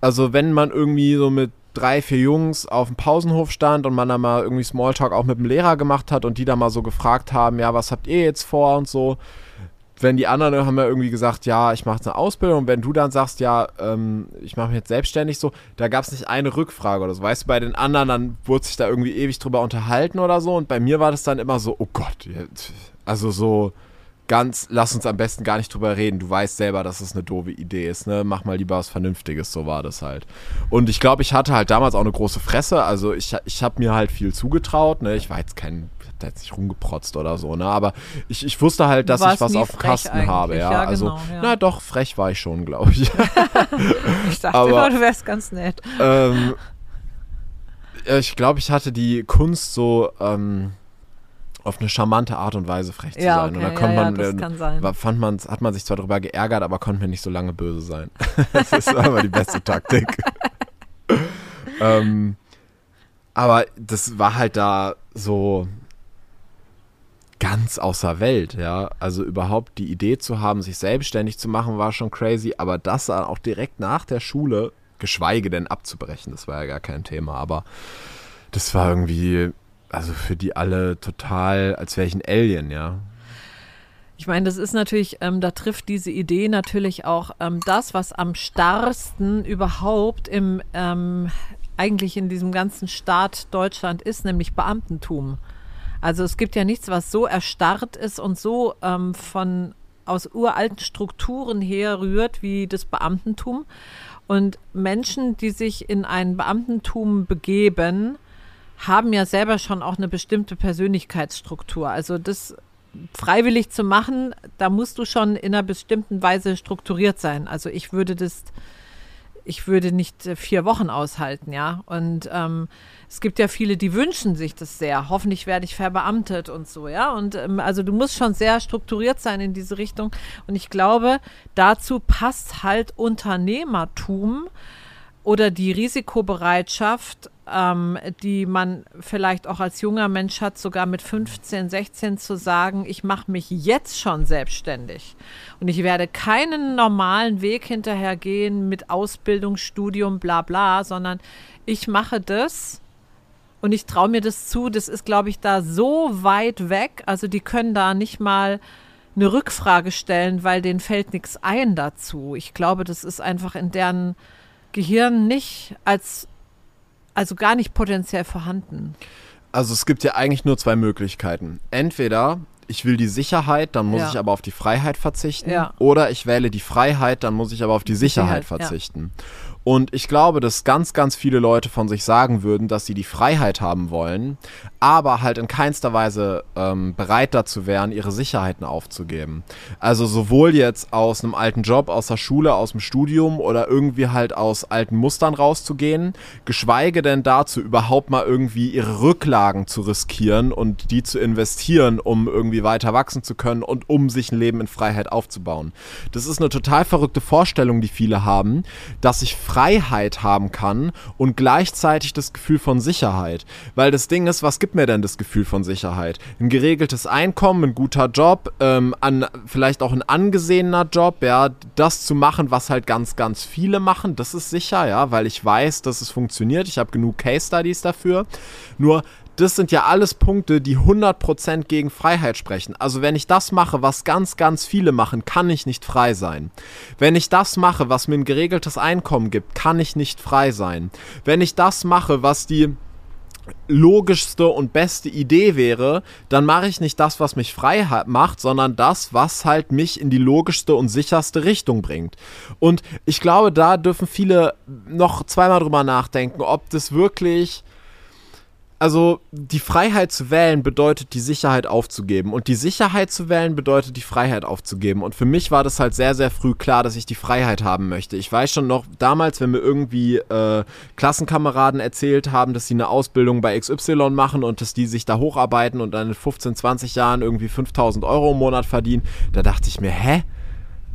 also wenn man irgendwie so mit drei, vier Jungs auf dem Pausenhof stand und man dann mal irgendwie Smalltalk auch mit dem Lehrer gemacht hat und die dann mal so gefragt haben, ja, was habt ihr jetzt vor und so. Wenn die anderen haben ja irgendwie gesagt, ja, ich mache eine Ausbildung und wenn du dann sagst, ja, ähm, ich mache mich jetzt selbstständig so, da gab es nicht eine Rückfrage oder so. Weißt du, bei den anderen, dann wurde sich da irgendwie ewig drüber unterhalten oder so und bei mir war das dann immer so, oh Gott, also so ganz, lass uns am besten gar nicht drüber reden. Du weißt selber, dass es eine doofe Idee ist, ne? Mach mal lieber was Vernünftiges, so war das halt. Und ich glaube, ich hatte halt damals auch eine große Fresse, also ich, ich habe mir halt viel zugetraut, ne? Ich war jetzt kein, ich hab da jetzt nicht rumgeprotzt oder so, ne? Aber ich, ich wusste halt, dass ich was auf dem Kasten habe, ja. Ja, also, genau, ja. na doch, frech war ich schon, glaube ich. Ich dachte aber- immer, du wärst ganz nett. ähm, ich glaube, ich hatte die Kunst so ähm, auf eine charmante Art und Weise frech zu Ja, sein. und okay, da konnte ja, ja, man, das äh, kann sein. fand man, hat man sich zwar darüber geärgert, aber konnte mir nicht so lange böse sein. das ist immer die beste Taktik. ähm, aber das war halt da so ganz außer Welt, ja. Also überhaupt die Idee zu haben, sich selbstständig zu machen, war schon crazy, aber das auch direkt nach der Schule, geschweige denn abzubrechen, das war ja gar kein Thema, aber das war irgendwie, also für die alle total, als wäre ich ein Alien, ja. Ich meine, das ist natürlich, ähm, da trifft diese Idee natürlich auch ähm, das, was am starrsten überhaupt im, ähm, eigentlich in diesem ganzen Staat Deutschland ist, nämlich Beamtentum. Also es gibt ja nichts, was so erstarrt ist und so ähm, von aus uralten Strukturen herrührt wie das Beamtentum. Und Menschen, die sich in ein Beamtentum begeben, haben ja selber schon auch eine bestimmte Persönlichkeitsstruktur. Also das freiwillig zu machen, da musst du schon in einer bestimmten Weise strukturiert sein. Also ich würde das, ich würde nicht vier Wochen aushalten, ja. Und ähm, es gibt ja viele, die wünschen sich das sehr. Hoffentlich werde ich verbeamtet und so, ja. Und ähm, also du musst schon sehr strukturiert sein in diese Richtung. Und ich glaube, dazu passt halt Unternehmertum oder die Risikobereitschaft, ähm, die man vielleicht auch als junger Mensch hat, sogar mit 15, 16 zu sagen, ich mache mich jetzt schon selbstständig und ich werde keinen normalen Weg hinterhergehen mit Ausbildung, Studium, bla bla, sondern ich mache das und ich traue mir das zu. Das ist, glaube ich, da so weit weg. Also die können da nicht mal eine Rückfrage stellen, weil denen fällt nichts ein dazu. Ich glaube, das ist einfach in deren Gehirn nicht als, also gar nicht potenziell vorhanden. Also es gibt ja eigentlich nur zwei Möglichkeiten. Entweder ich will die Sicherheit, dann muss ja. ich aber auf die Freiheit verzichten. Ja. Oder ich wähle die Freiheit, dann muss ich aber auf die Sicherheit, Sicherheit verzichten. Ja. Und ich glaube, dass ganz, ganz viele Leute von sich sagen würden, dass sie die Freiheit haben wollen, aber halt in keinster Weise ähm, bereit dazu wären, ihre Sicherheiten aufzugeben. Also sowohl jetzt aus einem alten Job, aus der Schule, aus dem Studium oder irgendwie halt aus alten Mustern rauszugehen, geschweige denn dazu überhaupt mal irgendwie ihre Rücklagen zu riskieren und die zu investieren, um irgendwie weiter wachsen zu können und um sich ein Leben in Freiheit aufzubauen. Das ist eine total verrückte Vorstellung, die viele haben, dass ich Freiheit haben kann und gleichzeitig das Gefühl von Sicherheit. Weil das Ding ist, was gibt mir denn das Gefühl von Sicherheit? Ein geregeltes Einkommen, ein guter Job, ähm, an, vielleicht auch ein angesehener Job, ja, das zu machen, was halt ganz, ganz viele machen, das ist sicher, ja, weil ich weiß, dass es funktioniert. Ich habe genug Case Studies dafür. Nur das sind ja alles Punkte, die 100% gegen Freiheit sprechen. Also wenn ich das mache, was ganz, ganz viele machen, kann ich nicht frei sein. Wenn ich das mache, was mir ein geregeltes Einkommen gibt, kann ich nicht frei sein. Wenn ich das mache, was die logischste und beste Idee wäre, dann mache ich nicht das, was mich frei macht, sondern das, was halt mich in die logischste und sicherste Richtung bringt. Und ich glaube, da dürfen viele noch zweimal drüber nachdenken, ob das wirklich also die Freiheit zu wählen bedeutet die Sicherheit aufzugeben und die Sicherheit zu wählen bedeutet die Freiheit aufzugeben und für mich war das halt sehr sehr früh klar, dass ich die Freiheit haben möchte. Ich weiß schon noch damals, wenn mir irgendwie äh, Klassenkameraden erzählt haben, dass sie eine Ausbildung bei XY machen und dass die sich da hocharbeiten und dann in 15, 20 Jahren irgendwie 5000 Euro im Monat verdienen, da dachte ich mir, hä?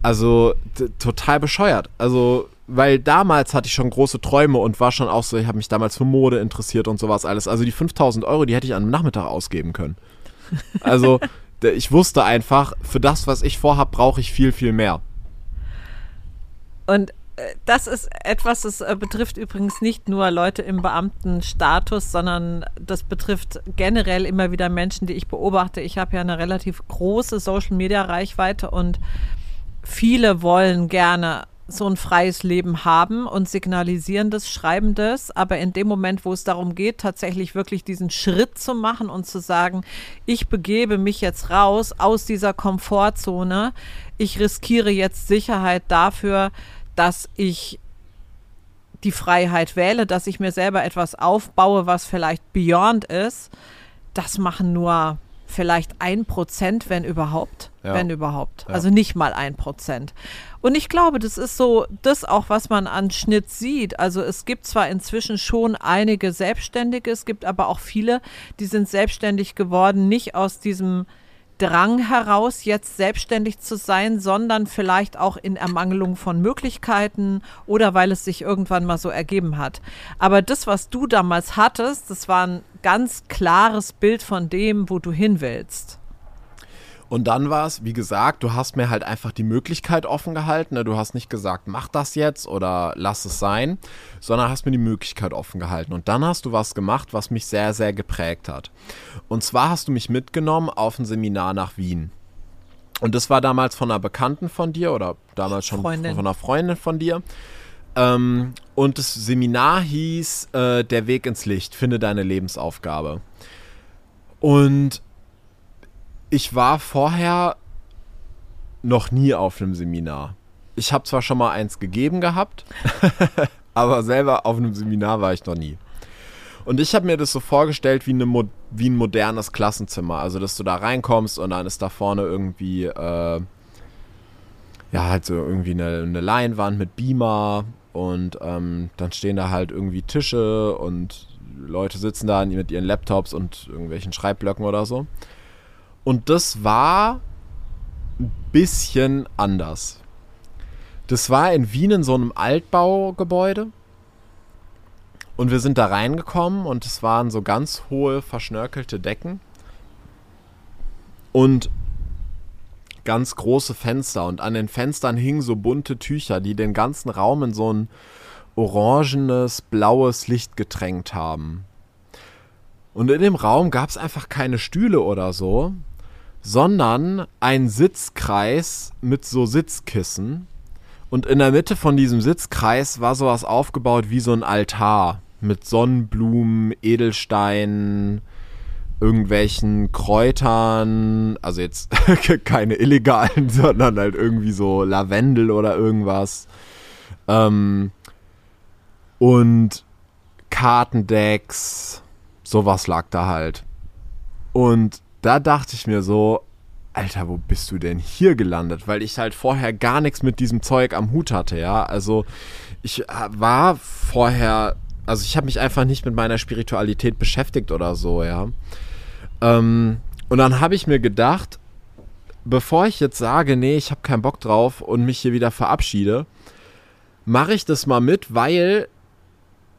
Also total bescheuert. Also weil damals hatte ich schon große Träume und war schon auch so, ich habe mich damals für Mode interessiert und sowas alles. Also die 5000 Euro, die hätte ich an einem Nachmittag ausgeben können. Also ich wusste einfach, für das, was ich vorhabe, brauche ich viel, viel mehr. Und äh, das ist etwas, das äh, betrifft übrigens nicht nur Leute im Beamtenstatus, sondern das betrifft generell immer wieder Menschen, die ich beobachte. Ich habe ja eine relativ große Social-Media-Reichweite und viele wollen gerne so ein freies Leben haben und signalisieren das, schreiben das, aber in dem Moment, wo es darum geht, tatsächlich wirklich diesen Schritt zu machen und zu sagen, ich begebe mich jetzt raus aus dieser Komfortzone, ich riskiere jetzt Sicherheit dafür, dass ich die Freiheit wähle, dass ich mir selber etwas aufbaue, was vielleicht beyond ist, das machen nur vielleicht ein Prozent, wenn überhaupt, ja. wenn überhaupt. Ja. Also nicht mal ein Prozent. Und ich glaube, das ist so das auch, was man an Schnitt sieht. Also es gibt zwar inzwischen schon einige Selbstständige, es gibt aber auch viele, die sind selbstständig geworden, nicht aus diesem Drang heraus, jetzt selbstständig zu sein, sondern vielleicht auch in Ermangelung von Möglichkeiten oder weil es sich irgendwann mal so ergeben hat. Aber das, was du damals hattest, das war ein ganz klares Bild von dem, wo du hin willst. Und dann war es, wie gesagt, du hast mir halt einfach die Möglichkeit offen gehalten. Ne? Du hast nicht gesagt, mach das jetzt oder lass es sein, sondern hast mir die Möglichkeit offen gehalten. Und dann hast du was gemacht, was mich sehr, sehr geprägt hat. Und zwar hast du mich mitgenommen auf ein Seminar nach Wien. Und das war damals von einer Bekannten von dir oder damals schon Freundin. von einer Freundin von dir. Ähm, und das Seminar hieß äh, Der Weg ins Licht, finde deine Lebensaufgabe. Und ich war vorher noch nie auf einem Seminar. Ich habe zwar schon mal eins gegeben gehabt, aber selber auf einem Seminar war ich noch nie. Und ich habe mir das so vorgestellt wie, eine, wie ein modernes Klassenzimmer. Also, dass du da reinkommst und dann ist da vorne irgendwie, äh, ja, halt so irgendwie eine, eine Leinwand mit Beamer und ähm, dann stehen da halt irgendwie Tische und Leute sitzen da mit ihren Laptops und irgendwelchen Schreibblöcken oder so. Und das war ein bisschen anders. Das war in Wien in so einem Altbaugebäude. Und wir sind da reingekommen und es waren so ganz hohe, verschnörkelte Decken. Und ganz große Fenster. Und an den Fenstern hingen so bunte Tücher, die den ganzen Raum in so ein orangenes, blaues Licht getränkt haben. Und in dem Raum gab es einfach keine Stühle oder so, sondern einen Sitzkreis mit so Sitzkissen. Und in der Mitte von diesem Sitzkreis war sowas aufgebaut wie so ein Altar mit Sonnenblumen, Edelsteinen, irgendwelchen Kräutern, also jetzt keine illegalen, sondern halt irgendwie so Lavendel oder irgendwas. Ähm, und Kartendecks, sowas lag da halt. Und da dachte ich mir so, Alter, wo bist du denn hier gelandet? Weil ich halt vorher gar nichts mit diesem Zeug am Hut hatte, ja. Also ich äh, war vorher, also ich habe mich einfach nicht mit meiner Spiritualität beschäftigt oder so, ja. Ähm, und dann habe ich mir gedacht, bevor ich jetzt sage, nee, ich habe keinen Bock drauf und mich hier wieder verabschiede, mache ich das mal mit, weil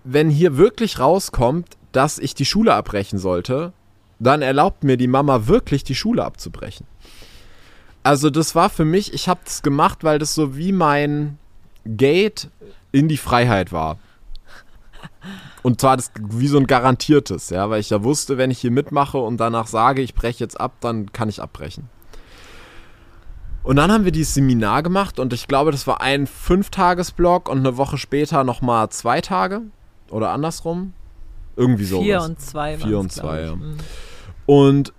wenn hier wirklich rauskommt, dass ich die Schule abbrechen sollte, dann erlaubt mir die Mama wirklich die Schule abzubrechen. Also das war für mich, ich habe das gemacht, weil das so wie mein Gate in die Freiheit war. Und zwar das wie so ein garantiertes, ja, weil ich ja wusste, wenn ich hier mitmache und danach sage, ich breche jetzt ab, dann kann ich abbrechen. Und dann haben wir dieses Seminar gemacht und ich glaube, das war ein Fünftagesblock und eine Woche später nochmal zwei Tage oder andersrum. Irgendwie so. Vier und zwei. Vier und zwei, ja. Mhm. Und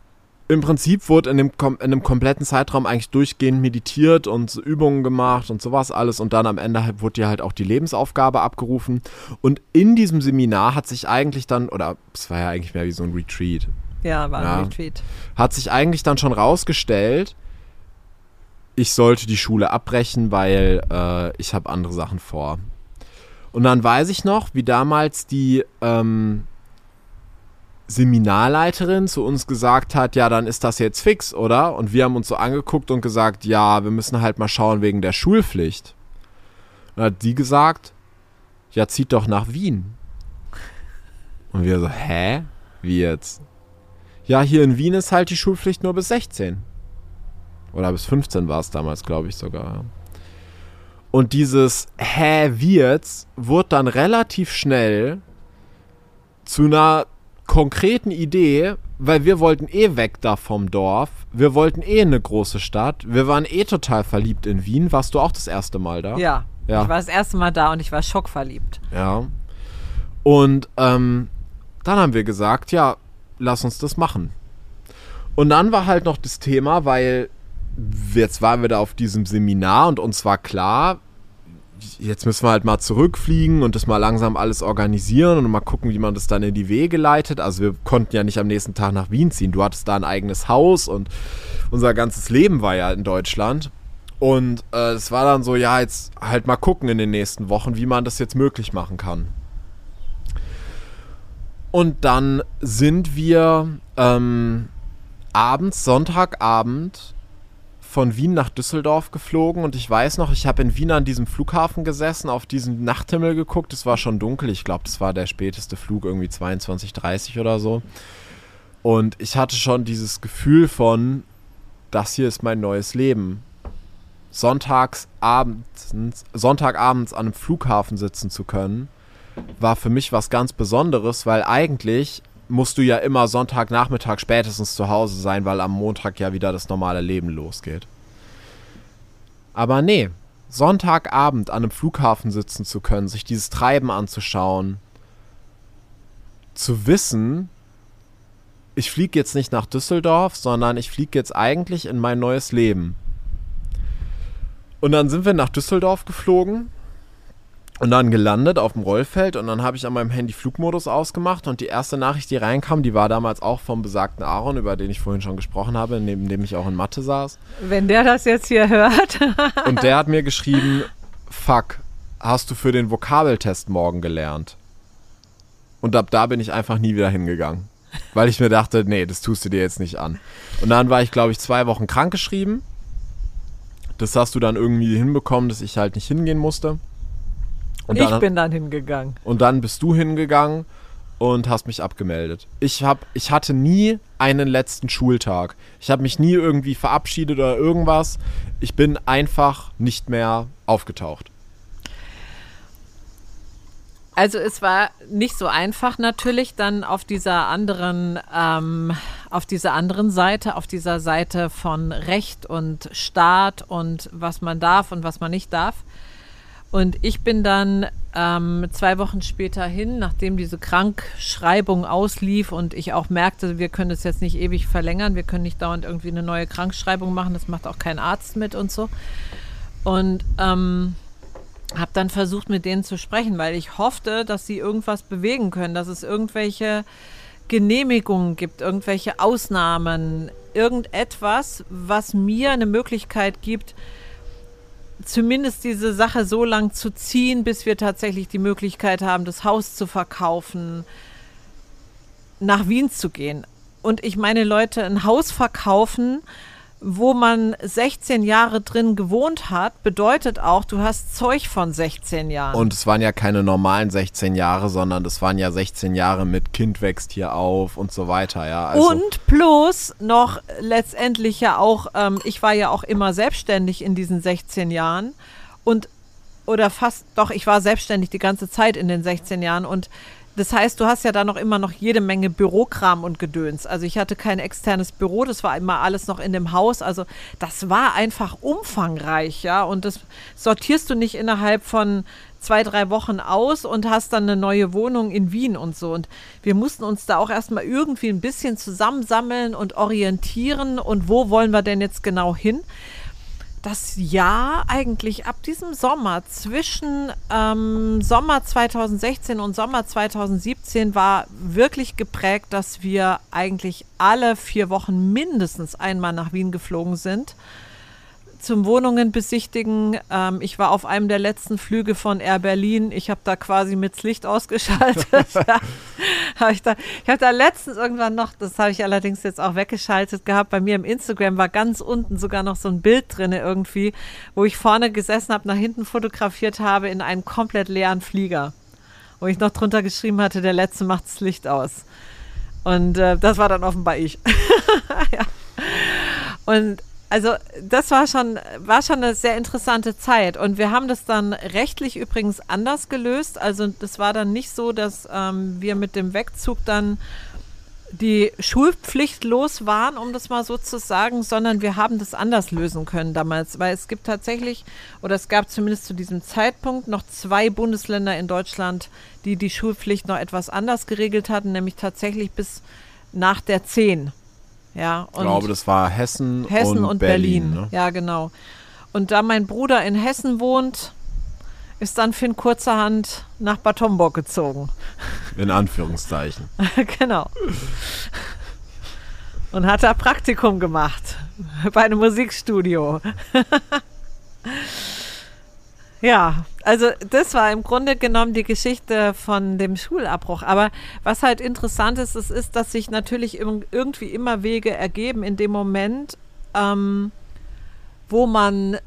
im Prinzip wurde in dem, in dem kompletten Zeitraum eigentlich durchgehend meditiert und Übungen gemacht und sowas alles. Und dann am Ende halt, wurde ja halt auch die Lebensaufgabe abgerufen. Und in diesem Seminar hat sich eigentlich dann, oder es war ja eigentlich mehr wie so ein Retreat. Ja, war ein ja, Retreat. Hat sich eigentlich dann schon rausgestellt, ich sollte die Schule abbrechen, weil äh, ich habe andere Sachen vor. Und dann weiß ich noch, wie damals die ähm, Seminarleiterin zu uns gesagt hat, ja, dann ist das jetzt fix, oder? Und wir haben uns so angeguckt und gesagt, ja, wir müssen halt mal schauen wegen der Schulpflicht. Und hat die gesagt, ja, zieht doch nach Wien. Und wir so, hä? Wie jetzt? Ja, hier in Wien ist halt die Schulpflicht nur bis 16. Oder bis 15 war es damals, glaube ich sogar. Und dieses Hä, wie jetzt wurde dann relativ schnell zu einer konkreten Idee, weil wir wollten eh weg da vom Dorf. Wir wollten eh eine große Stadt. Wir waren eh total verliebt in Wien. Warst du auch das erste Mal da? Ja. ja. Ich war das erste Mal da und ich war schockverliebt. Ja. Und ähm, dann haben wir gesagt, ja, lass uns das machen. Und dann war halt noch das Thema, weil jetzt waren wir da auf diesem Seminar und uns war klar, jetzt müssen wir halt mal zurückfliegen und das mal langsam alles organisieren und mal gucken, wie man das dann in die Wege leitet. Also wir konnten ja nicht am nächsten Tag nach Wien ziehen. Du hattest da ein eigenes Haus und unser ganzes Leben war ja in Deutschland. Und äh, es war dann so, ja, jetzt halt mal gucken in den nächsten Wochen, wie man das jetzt möglich machen kann. Und dann sind wir ähm, abends, Sonntagabend, von Wien nach Düsseldorf geflogen und ich weiß noch, ich habe in Wien an diesem Flughafen gesessen, auf diesen Nachthimmel geguckt. Es war schon dunkel. Ich glaube, das war der späteste Flug, irgendwie 22.30 oder so. Und ich hatte schon dieses Gefühl von, das hier ist mein neues Leben. Sonntagsabends, Sonntagabends an einem Flughafen sitzen zu können, war für mich was ganz Besonderes, weil eigentlich musst du ja immer Sonntagnachmittag spätestens zu Hause sein, weil am Montag ja wieder das normale Leben losgeht. Aber nee, Sonntagabend an einem Flughafen sitzen zu können, sich dieses Treiben anzuschauen, zu wissen, ich fliege jetzt nicht nach Düsseldorf, sondern ich fliege jetzt eigentlich in mein neues Leben. Und dann sind wir nach Düsseldorf geflogen und dann gelandet auf dem Rollfeld und dann habe ich an meinem Handy Flugmodus ausgemacht und die erste Nachricht, die reinkam, die war damals auch vom besagten Aaron, über den ich vorhin schon gesprochen habe, neben dem ich auch in Mathe saß. Wenn der das jetzt hier hört. und der hat mir geschrieben, fuck, hast du für den Vokabeltest morgen gelernt? Und ab da bin ich einfach nie wieder hingegangen. Weil ich mir dachte, nee, das tust du dir jetzt nicht an. Und dann war ich, glaube ich, zwei Wochen krankgeschrieben. Das hast du dann irgendwie hinbekommen, dass ich halt nicht hingehen musste. Und ich dann, bin dann hingegangen. Und dann bist du hingegangen und hast mich abgemeldet. Ich, hab, ich hatte nie einen letzten Schultag. Ich habe mich nie irgendwie verabschiedet oder irgendwas. Ich bin einfach nicht mehr aufgetaucht. Also es war nicht so einfach natürlich dann auf dieser anderen, ähm, auf dieser anderen Seite, auf dieser Seite von Recht und Staat und was man darf und was man nicht darf. Und ich bin dann ähm, zwei Wochen später hin, nachdem diese Krankschreibung auslief und ich auch merkte, wir können es jetzt nicht ewig verlängern, wir können nicht dauernd irgendwie eine neue Krankschreibung machen, das macht auch kein Arzt mit und so. Und ähm, habe dann versucht, mit denen zu sprechen, weil ich hoffte, dass sie irgendwas bewegen können, dass es irgendwelche Genehmigungen gibt, irgendwelche Ausnahmen, irgendetwas, was mir eine Möglichkeit gibt, zumindest diese Sache so lang zu ziehen, bis wir tatsächlich die Möglichkeit haben, das Haus zu verkaufen, nach Wien zu gehen. Und ich meine, Leute, ein Haus verkaufen, wo man 16 Jahre drin gewohnt hat, bedeutet auch, du hast Zeug von 16 Jahren. Und es waren ja keine normalen 16 Jahre, sondern das waren ja 16 Jahre mit Kind wächst hier auf und so weiter, ja. Also und plus noch letztendlich ja auch, ähm, ich war ja auch immer selbstständig in diesen 16 Jahren und oder fast, doch, ich war selbstständig die ganze Zeit in den 16 Jahren und das heißt, du hast ja da noch immer noch jede Menge Bürokram und Gedöns. Also ich hatte kein externes Büro, das war immer alles noch in dem Haus. Also das war einfach umfangreich, ja. Und das sortierst du nicht innerhalb von zwei, drei Wochen aus und hast dann eine neue Wohnung in Wien und so. Und wir mussten uns da auch erstmal irgendwie ein bisschen zusammensammeln und orientieren und wo wollen wir denn jetzt genau hin das Jahr eigentlich ab diesem Sommer zwischen ähm, Sommer 2016 und Sommer 2017 war wirklich geprägt, dass wir eigentlich alle vier Wochen mindestens einmal nach Wien geflogen sind zum Wohnungen besichtigen. Ähm, ich war auf einem der letzten Flüge von Air Berlin. Ich habe da quasi mit Licht ausgeschaltet. hab ich, da, ich habe da letztens irgendwann noch, das habe ich allerdings jetzt auch weggeschaltet gehabt, bei mir im Instagram war ganz unten sogar noch so ein Bild drin irgendwie, wo ich vorne gesessen habe, nach hinten fotografiert habe in einem komplett leeren Flieger. Wo ich noch drunter geschrieben hatte, der letzte macht das Licht aus. Und äh, das war dann offenbar ich. ja. Und also das war schon, war schon eine sehr interessante Zeit. Und wir haben das dann rechtlich übrigens anders gelöst. Also das war dann nicht so, dass ähm, wir mit dem Wegzug dann die Schulpflicht los waren, um das mal so zu sagen, sondern wir haben das anders lösen können damals, weil es gibt tatsächlich, oder es gab zumindest zu diesem Zeitpunkt noch zwei Bundesländer in Deutschland, die die Schulpflicht noch etwas anders geregelt hatten, nämlich tatsächlich bis nach der 10. Ja, ich glaube, das war Hessen, Hessen und, und Berlin. Berlin ne? Ja, genau. Und da mein Bruder in Hessen wohnt, ist dann Finn kurzerhand nach Bad Homburg gezogen. In Anführungszeichen. genau. Und hat da Praktikum gemacht bei einem Musikstudio. Ja, also das war im Grunde genommen die Geschichte von dem Schulabbruch. Aber was halt interessant ist, ist, ist dass sich natürlich irgendwie immer Wege ergeben in dem Moment, ähm, wo man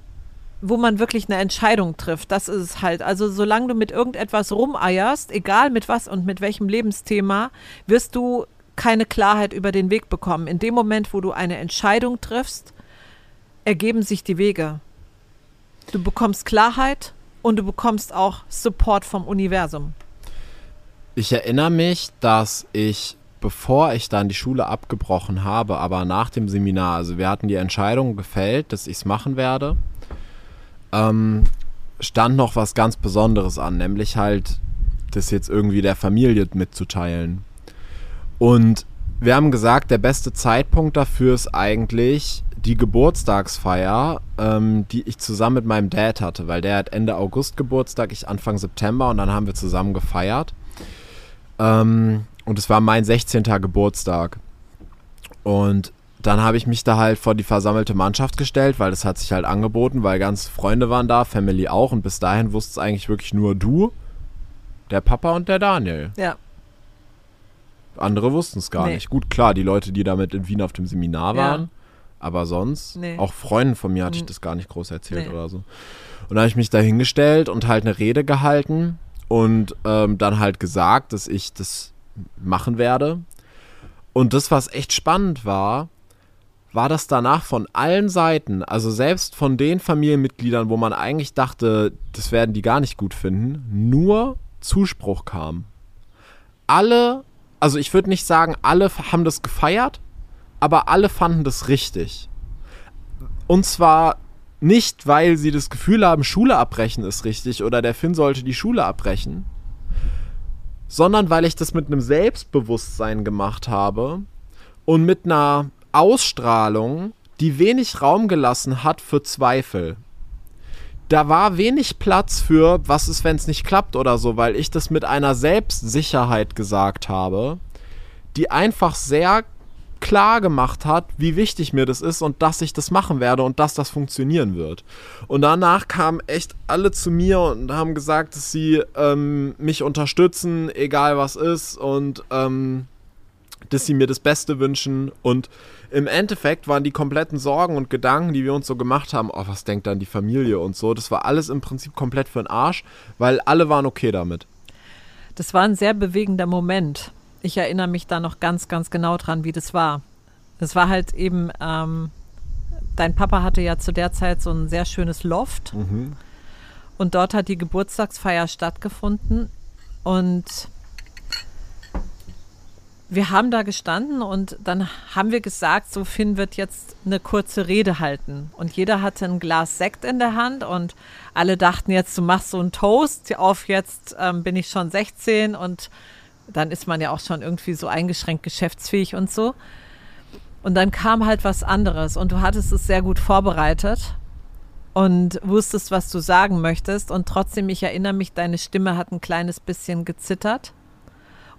wo man wirklich eine Entscheidung trifft. Das ist es halt. Also solange du mit irgendetwas rumeierst, egal mit was und mit welchem Lebensthema, wirst du keine Klarheit über den Weg bekommen. In dem Moment, wo du eine Entscheidung triffst, ergeben sich die Wege. Du bekommst Klarheit und du bekommst auch Support vom Universum. Ich erinnere mich, dass ich, bevor ich dann die Schule abgebrochen habe, aber nach dem Seminar, also wir hatten die Entscheidung gefällt, dass ich es machen werde, ähm, stand noch was ganz Besonderes an, nämlich halt das jetzt irgendwie der Familie mitzuteilen. Und wir haben gesagt, der beste Zeitpunkt dafür ist eigentlich die Geburtstagsfeier, ähm, die ich zusammen mit meinem Dad hatte, weil der hat Ende August Geburtstag, ich Anfang September und dann haben wir zusammen gefeiert. Ähm, und es war mein 16. Geburtstag. Und dann habe ich mich da halt vor die versammelte Mannschaft gestellt, weil das hat sich halt angeboten, weil ganz Freunde waren da, Family auch und bis dahin wusste es eigentlich wirklich nur du, der Papa und der Daniel. Ja. Andere wussten es gar Nee. nicht. Gut, klar, die Leute, die damit in Wien auf dem Seminar Ja. Aber sonst, Nee. auch Freunden von mir hatte ich Mhm. das gar nicht groß erzählt Nee. oder so. Und dann habe ich mich da hingestellt und halt eine Rede gehalten und ähm, dann halt gesagt, dass ich das machen werde. Und das, was echt spannend war, war das danach von allen Seiten, also selbst von den Familienmitgliedern, wo man eigentlich dachte, das werden die gar nicht gut finden, nur Zuspruch kam. Alle, also ich würde nicht sagen, alle haben das gefeiert, aber alle fanden das richtig. Und zwar nicht, weil sie das Gefühl haben, Schule abbrechen ist richtig oder der Finn sollte die Schule abbrechen, sondern weil ich das mit einem Selbstbewusstsein gemacht habe und mit einer Ausstrahlung, die wenig Raum gelassen hat für Zweifel. Da war wenig Platz für, was ist, wenn es nicht klappt oder so, weil ich das mit einer Selbstsicherheit gesagt habe, die einfach sehr klar gemacht hat, wie wichtig mir das ist und dass ich das machen werde und dass das funktionieren wird. Und danach kamen echt alle zu mir und haben gesagt, dass sie ähm, mich unterstützen, egal was ist und ähm, dass sie mir das Beste wünschen. Und im Endeffekt waren die kompletten Sorgen und Gedanken, die wir uns so gemacht haben, oh, was denkt dann die Familie und so, das war alles im Prinzip komplett für den Arsch, weil alle waren okay damit. Das war ein sehr bewegender Moment. Ich erinnere mich da noch ganz, ganz genau dran, wie das war. Es war halt eben, ähm, dein Papa hatte ja zu der Zeit so ein sehr schönes Loft Mhm. und dort hat die Geburtstagsfeier stattgefunden und wir haben da gestanden und dann haben wir gesagt, so Finn wird jetzt eine kurze Rede halten. Und jeder hatte ein Glas Sekt in der Hand und alle dachten jetzt, du machst so einen Toast auf jetzt ähm, bin ich schon 16 und dann ist man ja auch schon irgendwie so eingeschränkt geschäftsfähig und so. Und dann kam halt was anderes und du hattest es sehr gut vorbereitet und wusstest, was du sagen möchtest. Und trotzdem, ich erinnere mich, deine Stimme hat ein kleines bisschen gezittert.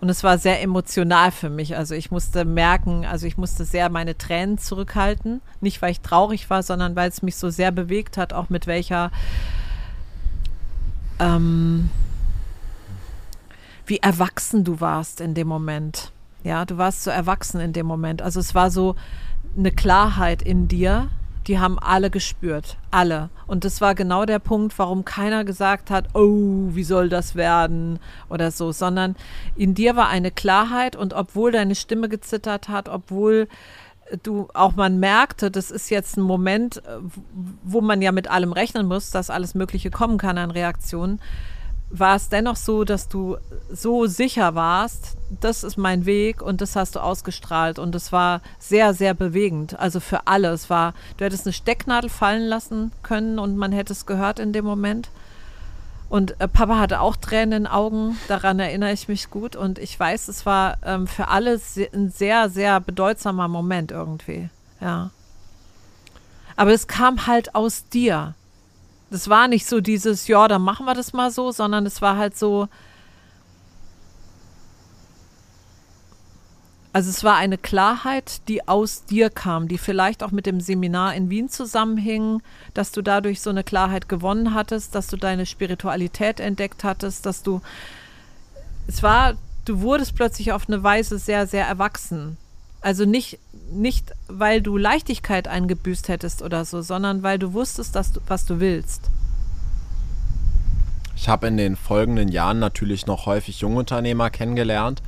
Und es war sehr emotional für mich. Also ich musste merken, also ich musste sehr meine Tränen zurückhalten. Nicht, weil ich traurig war, sondern weil es mich so sehr bewegt hat, auch mit welcher, ähm, wie erwachsen du warst in dem Moment. Ja, du warst so erwachsen in dem Moment. Also es war so eine Klarheit in dir, die haben alle gespürt. Alle. Und das war genau der Punkt, warum keiner gesagt hat, oh, wie soll das werden oder so, sondern in dir war eine Klarheit und obwohl deine Stimme gezittert hat, obwohl du auch man merkte, das ist jetzt ein Moment, wo man ja mit allem rechnen muss, dass alles Mögliche kommen kann an Reaktionen, war es dennoch so, dass du so sicher warst, das ist mein Weg und das hast du ausgestrahlt und es war sehr, sehr bewegend. Also für alle. Es war, du hättest eine Stecknadel fallen lassen können und man hätte es gehört in dem Moment. Und äh, Papa hatte auch Tränen in den Augen, daran erinnere ich mich gut. Und ich weiß, es war ähm, für alle ein sehr, sehr bedeutsamer Moment irgendwie. Ja. Aber es kam halt aus dir. Das war nicht so dieses, ja, dann machen wir das mal so, sondern es war halt so, also es war eine Klarheit, die aus dir kam, die vielleicht auch mit dem Seminar in Wien zusammenhing, dass du dadurch so eine Klarheit gewonnen hattest, dass du deine Spiritualität entdeckt hattest, dass du, es war, du wurdest plötzlich auf eine Weise sehr, sehr erwachsen. Also nicht, nicht, weil du Leichtigkeit eingebüßt hättest oder so, sondern weil du wusstest, dass du, was du willst. Ich habe in den folgenden Jahren natürlich noch häufig Jungunternehmer kennengelernt.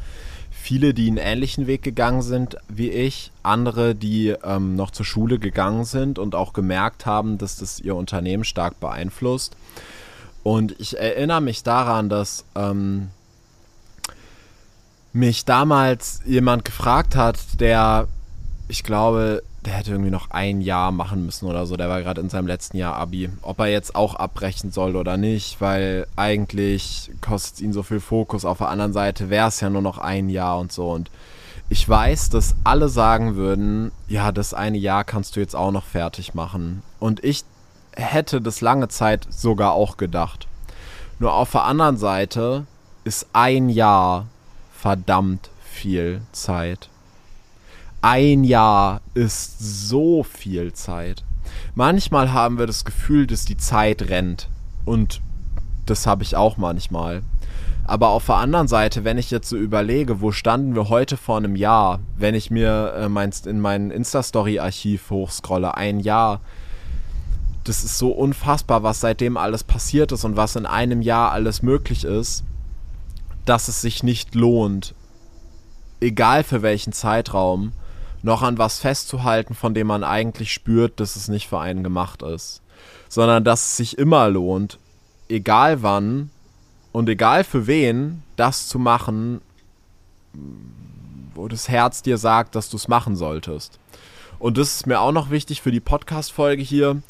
Viele, die einen ähnlichen Weg gegangen sind wie ich, andere, die ähm, noch zur Schule gegangen sind und auch gemerkt haben, dass das ihr Unternehmen stark beeinflusst. Und ich erinnere mich daran, dass ähm, mich damals jemand gefragt hat, der, ich glaube, der hätte irgendwie noch ein Jahr machen müssen oder so. Der war gerade in seinem letzten Jahr Abi. Ob er jetzt auch abbrechen soll oder nicht, weil eigentlich kostet es ihn so viel Fokus. Auf der anderen Seite wäre es ja nur noch ein Jahr und so. Und ich weiß, dass alle sagen würden, ja, das eine Jahr kannst du jetzt auch noch fertig machen. Und ich hätte das lange Zeit sogar auch gedacht. Nur auf der anderen Seite ist ein Jahr verdammt viel Zeit. Ein Jahr ist so viel Zeit. Manchmal haben wir das Gefühl, dass die Zeit rennt. Und das habe ich auch manchmal. Aber auf der anderen Seite, wenn ich jetzt so überlege, wo standen wir heute vor einem Jahr, wenn ich mir äh, mein, in mein Insta-Story-Archiv hochscrolle, ein Jahr, das ist so unfassbar, was seitdem alles passiert ist und was in einem Jahr alles möglich ist, dass es sich nicht lohnt, egal für welchen Zeitraum, noch an was festzuhalten, von dem man eigentlich spürt, dass es nicht für einen gemacht ist. Sondern dass es sich immer lohnt, egal wann, und egal für wen, das zu machen, wo das Herz dir sagt, dass du es machen solltest. Und das ist mir auch noch wichtig für die Podcast-Folge hier.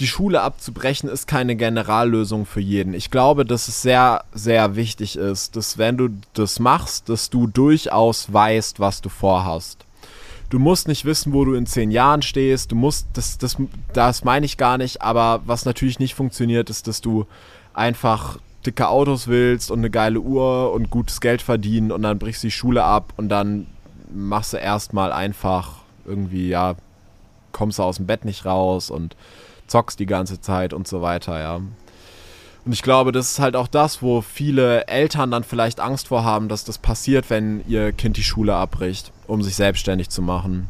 Die Schule abzubrechen ist keine Generallösung für jeden. Ich glaube, dass es sehr, sehr wichtig ist, dass wenn du das machst, dass du durchaus weißt, was du vorhast. Du musst nicht wissen, wo du in zehn Jahren stehst. Du musst, das, das, das meine ich gar nicht, aber was natürlich nicht funktioniert, ist, dass du einfach dicke Autos willst und eine geile Uhr und gutes Geld verdienen und dann brichst du die Schule ab und dann machst du erstmal einfach irgendwie, ja, kommst du aus dem Bett nicht raus und zockst die ganze Zeit und so weiter, ja. Und ich glaube, das ist halt auch das, wo viele Eltern dann vielleicht Angst vor haben, dass das passiert, wenn ihr Kind die Schule abbricht, um sich selbstständig zu machen.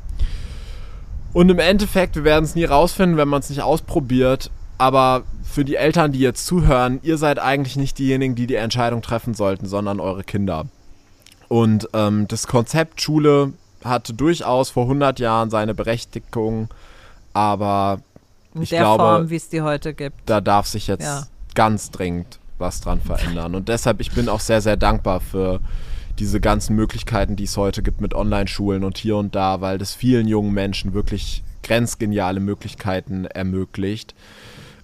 Und im Endeffekt, wir werden es nie rausfinden, wenn man es nicht ausprobiert. Aber für die Eltern, die jetzt zuhören, ihr seid eigentlich nicht diejenigen, die die Entscheidung treffen sollten, sondern eure Kinder. Und ähm, das Konzept Schule hatte durchaus vor 100 Jahren seine Berechtigung, aber In ich der glaube, Form, wie es die heute gibt. da darf sich jetzt Ja. ganz dringend was dran verändern. Und deshalb, ich bin auch sehr, sehr dankbar für diese ganzen Möglichkeiten, die es heute gibt mit Online-Schulen und hier und da, weil das vielen jungen Menschen wirklich grenzgeniale Möglichkeiten ermöglicht.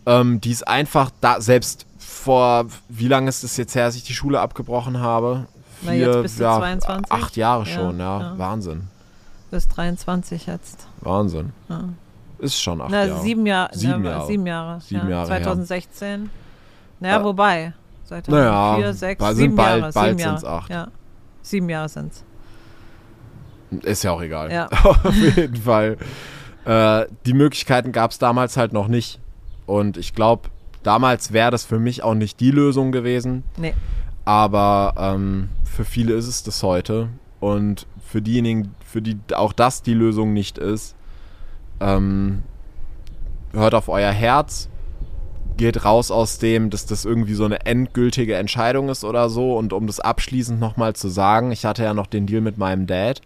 Ähm, die es einfach da, selbst vor, wie lange ist es jetzt her, dass ich die Schule abgebrochen habe? Na, jetzt bist du 22? Acht Jahre Ja, schon, ja. ja. Wahnsinn. Du bist 23 jetzt. Wahnsinn. Ja. Ist schon acht Na, Jahre. sieben, Jahr, Sieben na, Jahre. sieben Jahre. Sieben ja. Jahre her. 2016. Naja, Äh, wobei. 2004, naja, 6, bald- sieben sind bald- Jahre. bald sieben Jahre. sind's acht. Ja. Sieben Jahre sind's. Ist ja auch egal. Ja. Auf jeden Fall. Äh, die Möglichkeiten gab es damals halt noch nicht. Und ich glaube, damals wäre das für mich auch nicht die Lösung gewesen. Nee. Aber ähm, für viele ist es das heute. Und für diejenigen, für die auch das die Lösung nicht ist, ähm, hört auf euer Herz, geht raus aus dem, dass das irgendwie so eine endgültige Entscheidung ist oder so. Und um das abschließend nochmal zu sagen, ich hatte ja noch den Deal mit meinem Dad.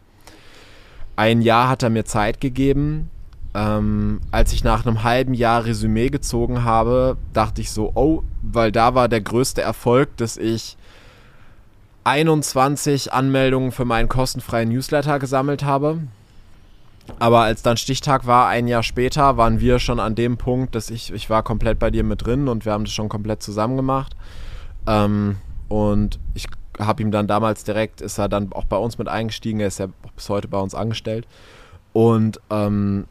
Ein Jahr hat er mir Zeit gegeben. Ähm, als ich nach einem halben Jahr Resümee gezogen habe, dachte ich so, oh, weil da war der größte Erfolg, dass ich 21 Anmeldungen für meinen kostenfreien Newsletter gesammelt habe. Aber als dann Stichtag war, ein Jahr später, waren wir schon an dem Punkt, dass ich, ich war komplett bei dir mit drin und wir haben das schon komplett zusammen gemacht. Ähm, und ich habe ihm dann damals direkt, ist er dann auch bei uns mit eingestiegen, er ist ja bis heute bei uns angestellt. Und ähm,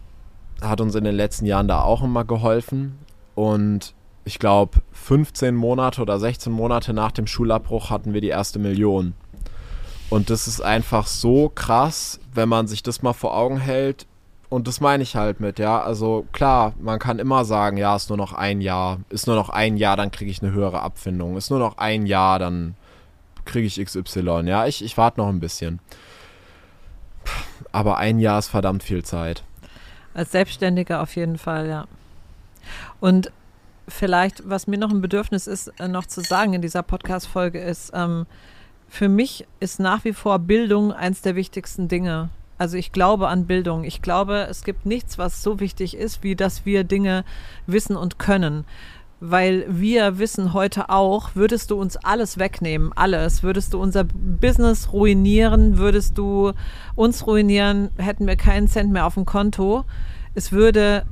hat uns in den letzten Jahren da auch immer geholfen. Und ich glaube, 15 Monate oder 16 Monate nach dem Schulabbruch hatten wir die erste Million. Und das ist einfach so krass, wenn man sich das mal vor Augen hält. Und das meine ich halt mit, ja. Also klar, man kann immer sagen, ja, ist nur noch ein Jahr. Ist nur noch ein Jahr, dann kriege ich eine höhere Abfindung. Ist nur noch ein Jahr, dann kriege ich XY. Ja, ich, ich warte noch ein bisschen. Aber ein Jahr ist verdammt viel Zeit. Als Selbstständiger auf jeden Fall, ja. Und vielleicht, was mir noch ein Bedürfnis ist, äh, noch zu sagen in dieser Podcast-Folge, ist, ähm, für mich ist nach wie vor Bildung eins der wichtigsten Dinge. Also ich glaube an Bildung. Ich glaube, es gibt nichts, was so wichtig ist, wie dass wir Dinge wissen und können. weil wir wissen heute auch, würdest du uns alles wegnehmen, alles, würdest du unser Business ruinieren, würdest du uns ruinieren, hätten wir keinen Cent mehr auf dem Konto. Es würde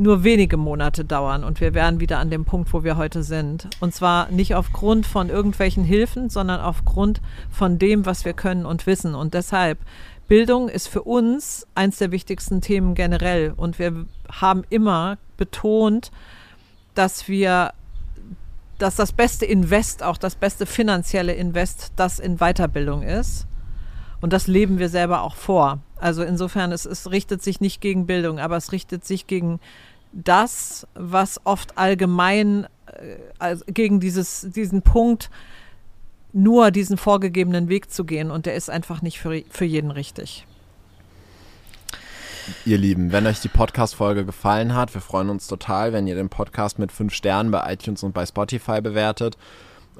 nur wenige Monate dauern und wir wären wieder an dem Punkt, wo wir heute sind. Und zwar nicht aufgrund von irgendwelchen Hilfen, sondern aufgrund von dem, was wir können und wissen. Und deshalb, Bildung ist für uns eins der wichtigsten Themen generell. Und wir haben immer betont, dass wir, dass das beste Invest, auch das beste finanzielle Invest, das in Weiterbildung ist. Und das leben wir selber auch vor. Also insofern, es, es richtet sich nicht gegen Bildung, aber es richtet sich gegen das, was oft allgemein äh, also gegen dieses, diesen Punkt, nur diesen vorgegebenen Weg zu gehen. Und der ist einfach nicht für, für jeden richtig. Ihr Lieben, wenn euch die Podcast-Folge gefallen hat, wir freuen uns total, wenn ihr den Podcast mit fünf Sternen bei iTunes und bei Spotify bewertet.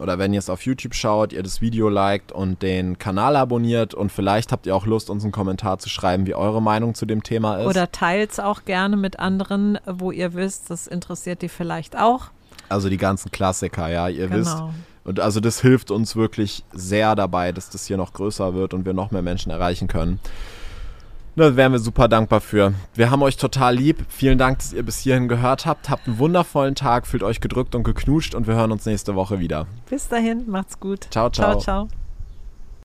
Oder wenn ihr es auf YouTube schaut, ihr das Video liked und den Kanal abonniert. Und vielleicht habt ihr auch Lust, uns einen Kommentar zu schreiben, wie eure Meinung zu dem Thema ist. Oder teilt es auch gerne mit anderen, wo ihr wisst, das interessiert die vielleicht auch. Also die ganzen Klassiker, ja, ihr genau. wisst. Und also das hilft uns wirklich sehr dabei, dass das hier noch größer wird und wir noch mehr Menschen erreichen können. Da wären wir super dankbar für. Wir haben euch total lieb. Vielen Dank, dass ihr bis hierhin gehört habt. Habt einen wundervollen Tag, fühlt euch gedrückt und geknutscht und wir hören uns nächste Woche wieder. Bis dahin, macht's gut. Ciao, ciao. Ciao, ciao.